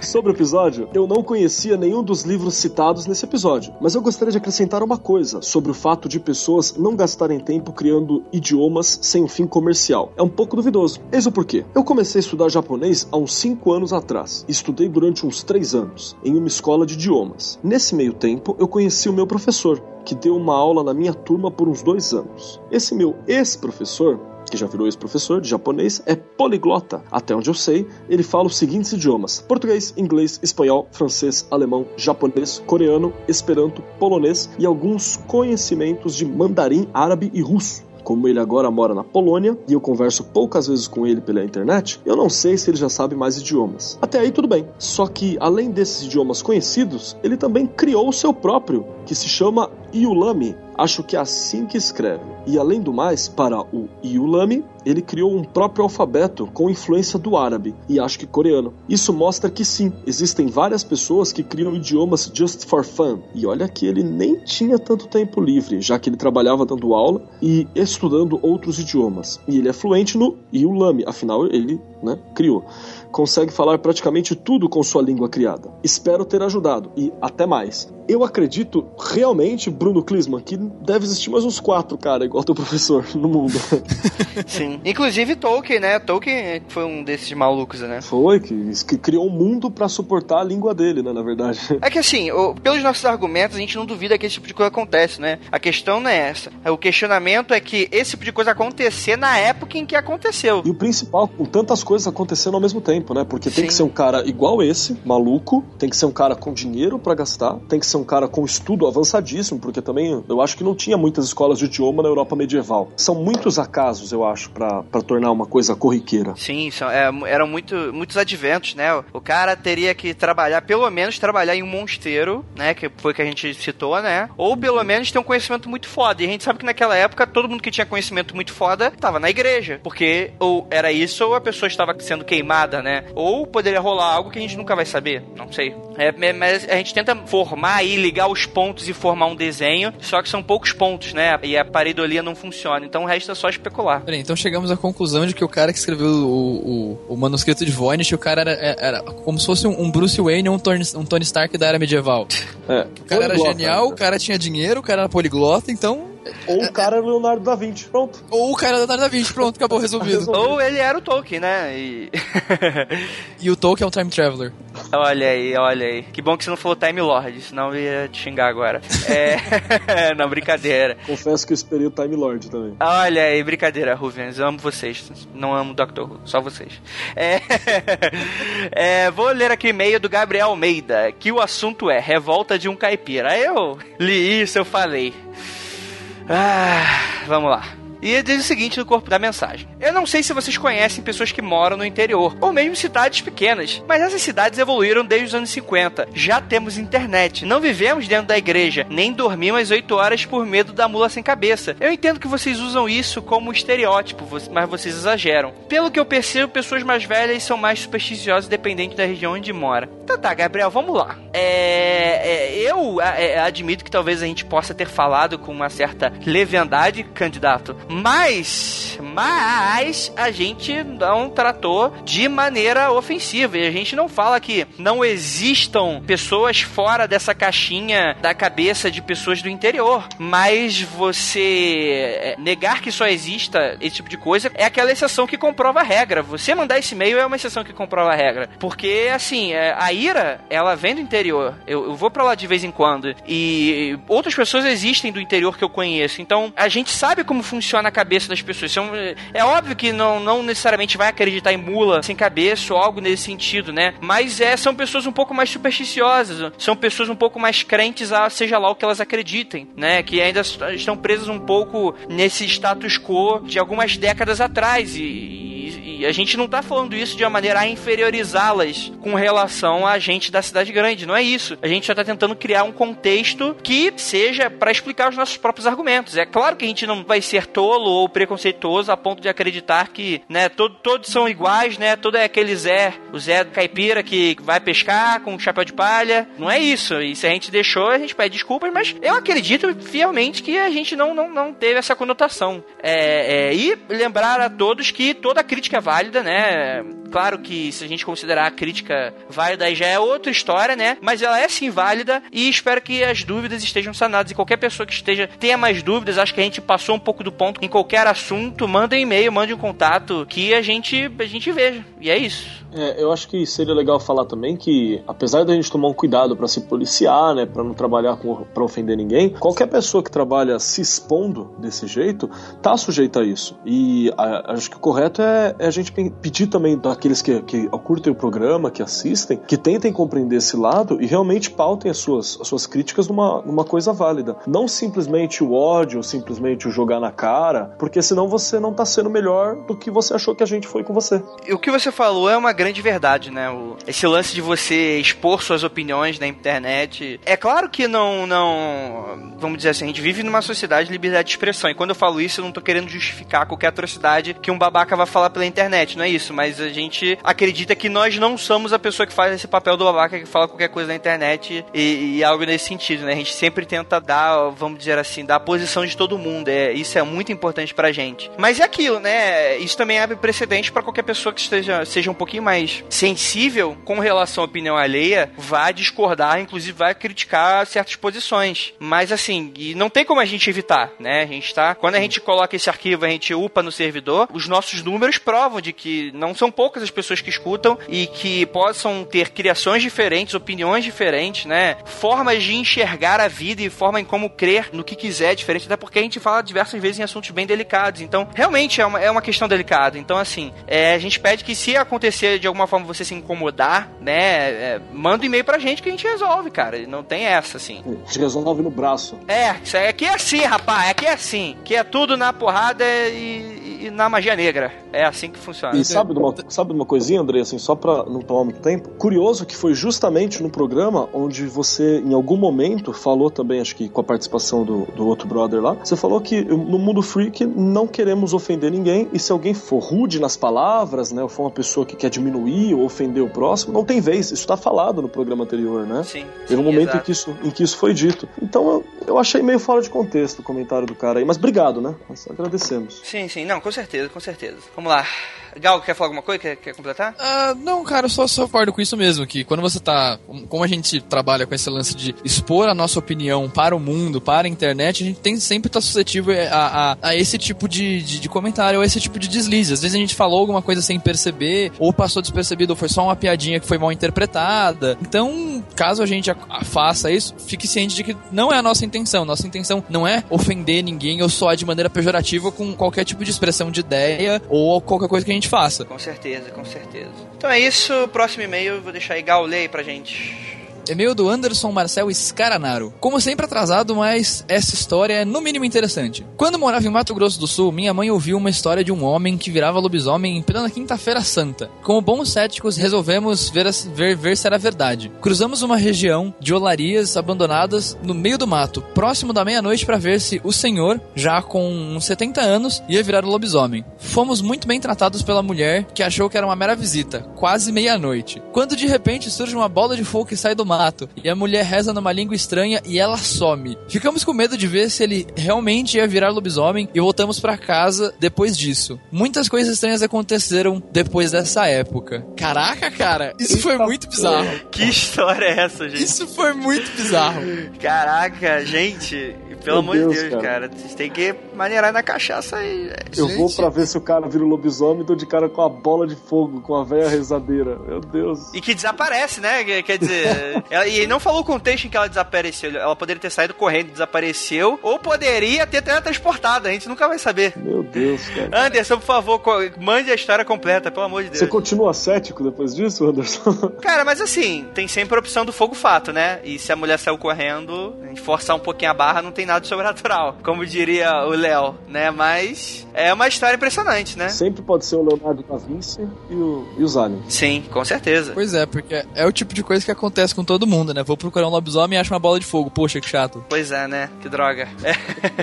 Sobre o episódio, eu não conhecia nenhum dos livros citados nesse episódio, mas eu gostaria de acrescentar uma coisa sobre o fato de pessoas não gastarem tempo criando idiomas sem um fim comercial. É um pouco duvidoso. Eis o porquê. Eu comecei a estudar japonês há uns 5 anos atrás. Estudei durante uns 3 anos em uma escola de idiomas. Nesse meio tempo, eu conheci o meu professor, que deu uma aula na minha turma por uns dois anos. Esse meu ex-professor que já virou ex-professor de japonês, é poliglota. Até onde eu sei, ele fala os seguintes idiomas: português, inglês, espanhol, francês, alemão, japonês, coreano, esperanto, polonês e alguns conhecimentos de mandarim, árabe e russo. Como ele agora mora na Polônia e eu converso poucas vezes com ele pela internet, eu não sei se ele já sabe mais idiomas. Até aí tudo bem. Só que além desses idiomas conhecidos, ele também criou o seu próprio, que se chama Iulami. Acho que é assim que escreve. E além do mais, para o Iulami, ele criou um próprio alfabeto com influência do árabe e acho que coreano. Isso mostra que sim, existem várias pessoas que criam idiomas just for fun. E olha que ele nem tinha tanto tempo livre, já que ele trabalhava dando aula e estudando outros idiomas. E ele é fluente no Iulami, afinal ele, né, criou. Consegue falar praticamente tudo com sua língua criada. Espero ter ajudado e até mais. Eu acredito realmente, Bruno Klisman, que deve existir mais uns quatro, cara, igual teu professor no mundo. Sim. Inclusive Tolkien, né? Tolkien foi um desses malucos, né? Foi, que, que criou um mundo pra suportar a língua dele, né, na verdade. É que assim, o- pelos nossos argumentos, a gente não duvida que esse tipo de coisa acontece, né? A questão não é essa. O questionamento é que esse tipo de coisa acontecer na época em que aconteceu. E o principal, com tantas coisas acontecendo ao mesmo tempo, né? Porque tem Sim. que ser um cara igual esse, maluco, tem que ser um cara com dinheiro pra gastar, tem que ser um cara com estudo avançadíssimo, porque também eu acho que não tinha muitas escolas de idioma na Europa medieval. São muitos acasos, eu acho, pra pra tornar uma coisa corriqueira. Sim, são, é, eram muito, muitos adventos, né? O cara teria que trabalhar, pelo menos trabalhar em um monsteiro, né? Que foi que a gente citou, né? Ou pelo menos ter um conhecimento muito foda. E a gente sabe que naquela época todo mundo que tinha conhecimento muito foda tava na igreja. Porque ou era isso ou a pessoa estava sendo queimada, né? Ou poderia rolar algo que a gente nunca vai saber. Não sei. É, é, mas a gente tenta formar e ligar os pontos e formar um desenho. Só que são poucos pontos, né? E a pareidolia não funciona. Então resta só especular. Peraí, então chegamos à conclusão de que o cara que escreveu o, o, o manuscrito de Voynich, o cara era, era como se fosse um, um Bruce Wayne ou um Tony, um Tony Stark da era medieval. É, O cara era genial, o né? cara tinha dinheiro, o cara era poliglota, então. Ou o cara era Leonardo da Vinci, pronto. Ou o cara era da da Vinci, pronto, acabou resolvido. Ou ele era o Tolkien, né? E... E o Tolkien é um time traveler. Olha aí, olha aí. Que bom que você não falou Time Lord, senão eu ia te xingar agora. É. não, brincadeira. Confesso que eu esperei o Time Lord também. Olha aí, brincadeira, Rubens. Eu amo vocês. Não amo o Dr. Who, só vocês. É... é, vou ler aqui o e-mail do Gabriel Almeida, que o assunto é Revolta de um Caipira. Eu li isso, eu falei. Ah, vamos lá. E diz o seguinte no corpo da mensagem: Eu não sei se vocês conhecem pessoas que moram no interior, ou mesmo cidades pequenas, mas essas cidades evoluíram desde os anos 50. Já temos internet, não vivemos dentro da igreja, nem dormimos às 8 horas por medo da mula sem cabeça. Eu entendo que vocês usam isso como estereótipo, mas vocês exageram. Pelo que eu percebo, pessoas mais velhas são mais supersticiosas dependente da região onde mora. Então tá, Gabriel, vamos lá. É, é, eu é, admito que talvez a gente possa ter falado com uma certa leviandade, candidato, mas, mas a gente não tratou de maneira ofensiva e a gente não fala que não existam pessoas fora dessa caixinha da cabeça de pessoas do interior, mas você é, negar que só exista esse tipo de coisa é aquela exceção que comprova a regra. Você mandar esse e-mail é uma exceção que comprova a regra, porque assim, é, a ira, ela vem do interior. Eu, eu vou para lá de vez em quando e outras pessoas existem do interior que eu conheço. Então, a gente sabe como funciona na cabeça das pessoas. São, é óbvio que não, não necessariamente vai acreditar em mula sem cabeça ou algo nesse sentido, né? Mas é, são pessoas um pouco mais supersticiosas, são pessoas um pouco mais crentes a seja lá o que elas acreditem, né? Que ainda estão presas um pouco nesse status quo de algumas décadas atrás e, e a gente não tá falando isso de uma maneira a inferiorizá-las com relação a gente da cidade grande, não é isso. A gente só tá tentando criar um contexto que seja para explicar os nossos próprios argumentos. É claro que a gente não vai ser tolo ou preconceituoso a ponto de acreditar que, né, todo, todos são iguais, né? Todo é aquele Zé, o Zé caipira que vai pescar com um chapéu de palha. Não é isso. E se a gente deixou, a gente pede desculpas, mas eu acredito fielmente que a gente não, não, não teve essa conotação. É, é, e lembrar a todos que toda crítica é válida, né? Claro que se a gente considerar a crítica válida aí já é outra história, né? Mas ela é sim válida e espero que as dúvidas estejam sanadas. E qualquer pessoa que esteja tenha mais dúvidas, acho que a gente passou um pouco do ponto em qualquer assunto, manda um e-mail, mande um contato que a gente a gente veja. E é isso. É, eu acho que seria legal falar também que, apesar da gente tomar um cuidado para se policiar, né, para não trabalhar para ofender ninguém, qualquer pessoa que trabalha se expondo desse jeito tá sujeita a isso. E a, acho que o correto é, é, a gente pedir também daqueles que, que curtem o programa, que assistem, que tentem compreender esse lado e realmente pautem as suas, as suas críticas numa, numa coisa válida. Não simplesmente o ódio, simplesmente o jogar na cara, porque senão você não tá sendo melhor do que você achou que a gente foi com você. E o que você falou é uma grande verdade, né? O, esse lance de você expor suas opiniões na internet. É claro que não, não. Vamos dizer assim, a gente vive numa sociedade de liberdade de expressão. E quando eu falo isso, eu não tô querendo justificar qualquer atrocidade que um babaca vai falar pela internet, não é isso. Mas a gente acredita que nós não somos a pessoa que faz esse papel do babaca que fala qualquer coisa na internet e, e algo nesse sentido, né? A gente sempre tenta dar, vamos dizer assim, dar a posição de todo mundo. É, isso é muito importante pra gente. Mas é aquilo, né? Isso também abre precedente para qualquer pessoa que esteja, seja um pouquinho mais sensível com relação à opinião alheia vai discordar, inclusive vai criticar certas posições. Mas assim, e não tem como a gente evitar, né? A gente tá. Quando a gente coloca esse arquivo, a gente upa no servidor, os nossos números provam de que não são poucas as pessoas que escutam e que possam ter criações diferentes, opiniões diferentes, né? Formas de enxergar a vida e forma em como crer no que quiser diferente, até porque a gente fala diversas vezes em assuntos bem delicados. Então, realmente é uma, é uma questão delicada. Então, assim, é, a gente pede que se acontecer de alguma forma você se incomodar, né, é, manda um e-mail pra gente que a gente resolve, cara. Não tem essa, assim. A gente resolve no braço. É, isso aqui é assim, rapaz. Aqui é assim. Que é tudo na porrada e, e, na magia negra. É assim que funciona. E sabe de uma, sabe de uma coisinha, André, assim, só pra não tomar muito tempo? Curioso que foi justamente no programa onde você, em algum momento, falou também, acho que com a participação do, do outro brother lá, você falou que no mundo freak não queremos ofender ninguém e se alguém for rude nas palavras, né, ou for uma pessoa que quer diminuir ou ofender o próximo, não tem vez. Isso está falado no programa anterior, né? Sim. Teve um momento em que, isso, em que isso foi dito. Então eu, eu achei meio fora de contexto o comentário do cara aí, mas obrigado, né? Nós agradecemos. Sim, sim, não, com certeza, com certeza. Vamos lá. Gal, quer falar alguma coisa? Quer, quer completar? Ah, não, cara, eu só, só concordo com isso mesmo, que quando você tá. Como a gente trabalha com esse lance de expor a nossa opinião para o mundo, para a internet, a gente tem sempre tá suscetível a, a, a, esse tipo de, de, de comentário, ou esse tipo de deslize. Às vezes a gente falou alguma coisa sem perceber, ou passou despercebido, ou foi só uma piadinha que foi mal interpretada. Então, caso a gente a, a faça isso, fique ciente de que não é a nossa intenção. Nossa intenção não é ofender ninguém ou soar de maneira pejorativa com qualquer tipo de expressão de ideia ou qualquer coisa que a gente faça. Com certeza, com certeza. Então é isso, próximo e-mail, vou deixar aí aí pra gente. E-mail do Anderson Marcel Scaranaro. Como sempre atrasado, mas essa história é no mínimo interessante. Quando morava em Mato Grosso do Sul, minha mãe ouviu uma história de um homem que virava lobisomem em plena quinta-feira santa. Como bons céticos, resolvemos ver, ver, ver se era verdade. Cruzamos uma região de olarias abandonadas no meio do mato, próximo da meia-noite para ver se o senhor, já com uns 70 anos, ia virar lobisomem. Fomos muito bem tratados pela mulher, que achou que era uma mera visita, quase meia-noite. Quando de repente surge uma bola de fogo que sai do mato mato e a mulher reza numa língua estranha e ela some. Ficamos com medo de ver se ele realmente ia virar lobisomem e voltamos para casa depois disso. Muitas coisas estranhas aconteceram depois dessa época. Caraca, cara, isso foi muito bizarro. Que história é essa, gente? Isso foi muito bizarro. Caraca, gente, pelo amor de Deus, cara. cara. Vocês têm que maneirar na cachaça aí. Eu Gente. vou pra ver se o cara vira o lobisomem e tô de cara com a bola de fogo, com a velha rezadeira. Meu Deus. E que desaparece, né? Quer dizer, ela, e não falou o contexto em que ela desapareceu. Ela poderia ter saído correndo, desapareceu, ou poderia ter teletransportado. A gente nunca vai saber. Meu Deus, cara. Anderson, por favor, mande a história completa, pelo amor de Deus. Você continua cético depois disso, Anderson? Cara, mas assim, tem sempre a opção do fogo fato, né? E se a mulher saiu correndo, a gente forçar um pouquinho a barra, não tem nada sobrenatural, como diria o Léo, né? Mas é uma história impressionante, né? Sempre pode ser o Leonardo da Vinci e, o, e os aliens. Sim, com certeza. Pois é, porque é o tipo de coisa que acontece com todo mundo, né? Vou procurar um lobisomem e acho uma bola de fogo. Poxa, que chato. Pois é, né? Que droga. É.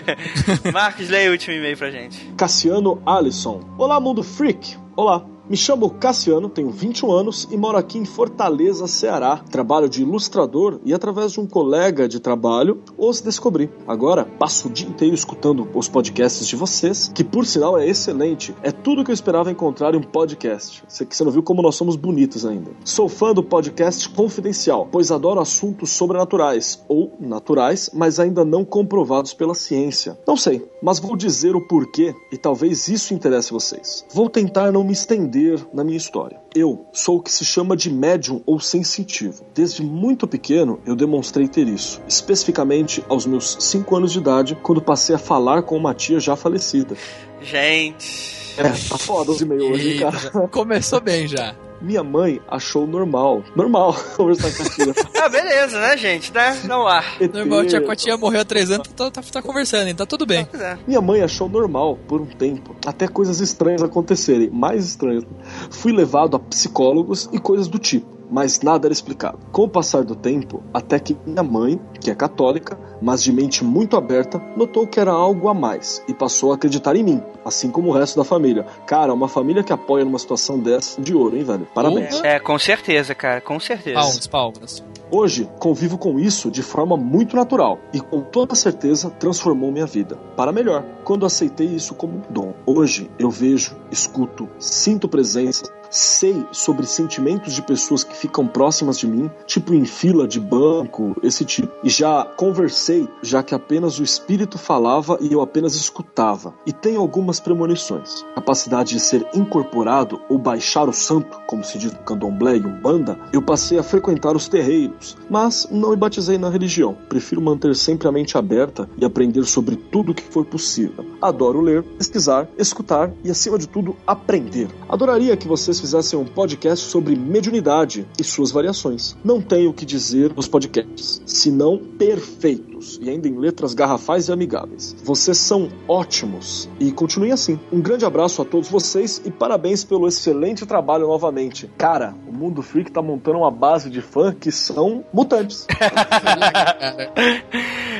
Marcos, leia o último e-mail pra gente. Cassiano Alisson. Olá, mundo freak. Olá. Me chamo Cassiano, tenho 21 anos e moro aqui em Fortaleza, Ceará. Trabalho de ilustrador e, através de um colega de trabalho, os descobri. Agora, passo o dia inteiro escutando os podcasts de vocês, que por sinal é excelente. É tudo que eu esperava encontrar em um podcast. Você que você não viu como nós somos bonitos ainda. Sou fã do podcast Confidencial, pois adoro assuntos sobrenaturais ou naturais, mas ainda não comprovados pela ciência. Não sei, mas vou dizer o porquê e talvez isso interesse vocês. Vou tentar não me estender na minha história. Eu sou o que se chama de médium ou sensitivo. Desde muito pequeno eu demonstrei ter isso, especificamente aos meus 5 anos de idade, quando passei a falar com uma tia já falecida. Gente. É, tá foda os e-mails hoje, cara. Começou bem já. Minha mãe achou normal. Normal conversar com a tia. ah, beleza, né, gente? Né? Não há. Normal, tia Cotinha morreu há três anos, tá, tá, tá conversando, hein? Tá tudo bem. É. Minha mãe achou normal por um tempo, até coisas estranhas acontecerem, mais estranhas. Fui levado a psicólogos e coisas do tipo mas nada era explicado. Com o passar do tempo, até que minha mãe, que é católica, mas de mente muito aberta, notou que era algo a mais e passou a acreditar em mim, assim como o resto da família. Cara, uma família que apoia numa situação dessa de ouro, hein, velho? Parabéns. É, com certeza, cara, com certeza. Palmas, palmas. Hoje, convivo com isso de forma muito natural e com toda certeza transformou minha vida para melhor quando aceitei isso como um dom. Hoje eu vejo, escuto, sinto presença, sei sobre sentimentos de pessoas que ficam próximas de mim, tipo em fila de banco, esse tipo. E já conversei, já que apenas o espírito falava e eu apenas escutava. E tenho algumas premonições. Capacidade de ser incorporado ou baixar o santo, como se diz no candomblé e umbanda, eu passei a frequentar os terreiros, mas não me batizei na religião. Prefiro manter sempre a mente aberta e aprender sobre tudo o que for possível. Adoro ler, pesquisar, escutar e, acima de tudo, aprender. Adoraria que vocês fizessem um podcast sobre mediunidade e suas variações. Não tenho o que dizer nos podcasts, senão perfeitos e ainda em letras garrafais e amigáveis. Vocês são ótimos e continuem assim. Um grande abraço a todos vocês e parabéns pelo excelente trabalho novamente. Cara, o Mundo Freak tá montando uma base de fã que são mutantes.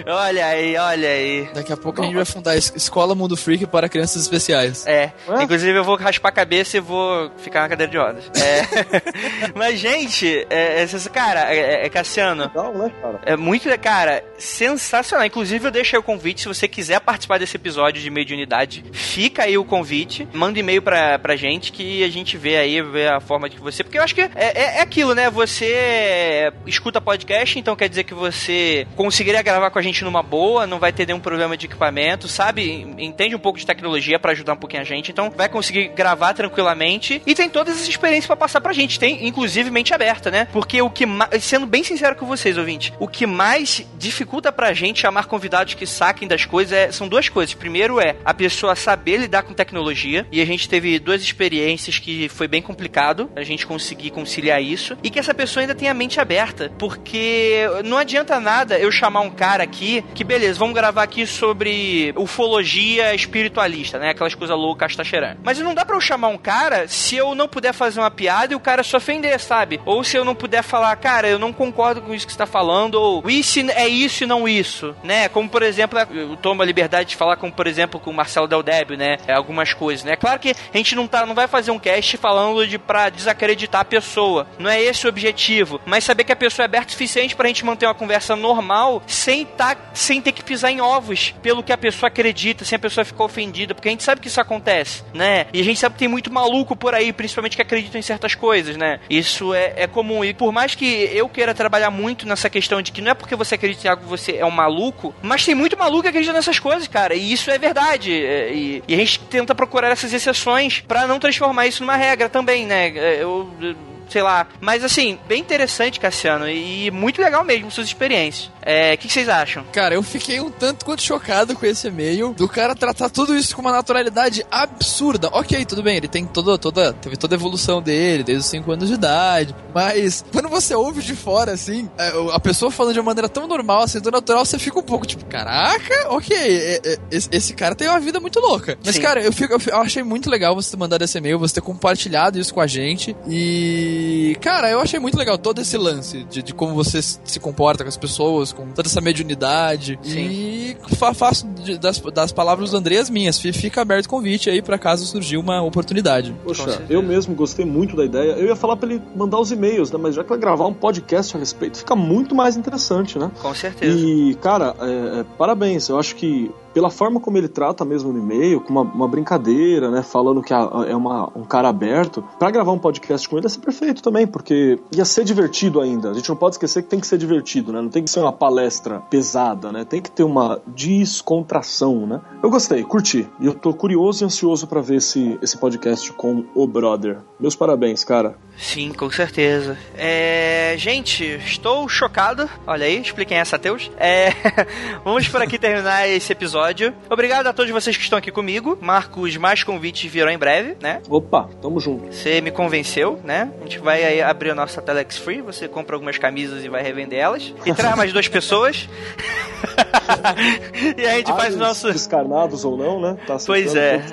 olha aí, olha aí. Daqui a pouco a gente vai fundar a Escola Mundo Freak para crianças especiais. É. é. Inclusive eu vou raspar a cabeça e vou ficar uma cadeira de rodas. É... Mas, gente, é, é, cara, é, é Cassiano. Legal, né, cara? É muito, cara, sensacional. Inclusive, eu deixo aí o convite, se você quiser participar desse episódio de mediunidade, fica aí o convite, manda e-mail pra, pra gente que a gente vê aí, vê a forma de que você. Porque eu acho que é, é, é aquilo, né? Você escuta podcast, então quer dizer que você conseguiria gravar com a gente numa boa, não vai ter nenhum problema de equipamento, sabe? Entende um pouco de tecnologia para ajudar um pouquinho a gente, então vai conseguir gravar tranquilamente e tem todas essas experiências para passar pra gente. Tem, inclusive, mente aberta, né? Porque o que. Sendo bem sincero com vocês, ouvinte, o que mais dificulta pra gente chamar convidados que saquem das coisas é, são duas coisas. Primeiro é a pessoa saber lidar com tecnologia, e a gente teve duas experiências que foi bem complicado a gente conseguir conciliar isso, e que essa pessoa ainda tenha a mente aberta, porque não adianta nada eu chamar um cara aqui que, beleza, vamos gravar aqui sobre ufologia espiritualista, né? Aquelas coisas loucas, tá cheirando. Mas não dá pra eu chamar um cara se eu não puder fazer uma piada e o cara se ofender, sabe? Ou se eu não puder falar, cara, eu não concordo com isso que você tá falando, ou isso é isso e não isso, né? Como, por exemplo, eu tomo a liberdade de falar, como, por exemplo, com o Marcelo Del Débio, né? É, algumas coisas, né? Claro que a gente não, tá, não vai fazer um cast falando de pra desacreditar a pessoa. Não é esse o objetivo. Mas saber que a pessoa é aberta o suficiente pra gente manter uma conversa normal sem, tá, sem ter que pisar em ovos pelo que a pessoa acredita, sem a pessoa ficar ofendida. Porque a gente sabe que isso acontece, né? E a gente sabe que tem muito maluco por aí, principalmente que acreditam em certas coisas, né? Isso é, é comum. E por mais que eu queira trabalhar muito nessa questão de que não é porque você acredita em algo que você é um maluco, mas tem muito maluco que acredita nessas coisas, cara. E isso é verdade. E, e a gente tenta procurar essas exceções para não transformar isso numa regra também, né? Eu, eu sei lá. Mas assim, bem interessante, Cassiano, e muito legal mesmo suas experiências. É, o que, que, vocês acham? Cara, eu fiquei um tanto quanto chocado com esse e-mail do cara tratar tudo isso com uma naturalidade absurda. Ok, tudo bem, ele tem toda, toda, teve toda a evolução dele, desde os 5 anos de idade. Mas quando você ouve de fora, assim, é, a pessoa falando de uma maneira tão normal, assim, tão natural, você fica um pouco tipo, caraca, ok, é, é, esse, cara tem uma vida muito louca. Mas, Sim. cara, eu, fico, eu achei muito legal você ter mandado esse e-mail, você ter compartilhado isso com a gente. E, cara, eu achei muito legal todo esse lance de, de como você se comporta com as pessoas, com toda essa mediunidade. Sim. E fa faço das, das palavras do André as minhas. Fica aberto o convite aí para caso surgir uma oportunidade. Poxa, eu mesmo gostei muito da ideia. Eu ia falar para ele mandar os e-mails, né? Mas já que vai gravar um podcast a respeito, fica muito mais interessante, né? Com certeza. E, cara, é, é, parabéns. Eu acho que pela forma como ele trata mesmo no e-mail, com uma, uma brincadeira, né? Falando que é uma, um cara aberto, para gravar um podcast com ele ia ser perfeito também, porque ia ser divertido ainda. A gente não pode esquecer que tem que ser divertido, né? Não tem que ser uma palestra pesada, né? Tem que ter uma descontração, né? Eu gostei, curti. E eu tô curioso e ansioso para ver esse, esse podcast com o brother. Meus parabéns, cara. Sim, com certeza. É... Gente, estou chocado. Olha aí, expliquem essa, Teus. É... Vamos por aqui terminar esse episódio. Obrigado a todos vocês que estão aqui comigo. Marcos, mais convites virão em breve, né? Opa, tamo junto. Você me convenceu, né? A gente vai aí abrir a nossa Telex Free. Você compra algumas camisas e vai revender elas. E traz mais duas pessoas. e a gente ah, faz o nosso. Descarnados ou não, né? Tá pois é.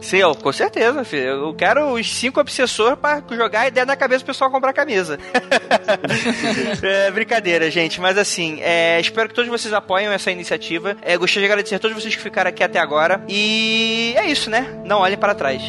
Sim, eu, com certeza, filho. Eu quero os cinco obsessores para jogar ideia na cabeça do pessoal comprar camisa. é, brincadeira, gente. Mas assim, é, espero que todos vocês apoiem essa iniciativa. É, gostaria de agradecer a todos vocês que ficaram aqui até agora. E é isso, né? Não olhem para trás.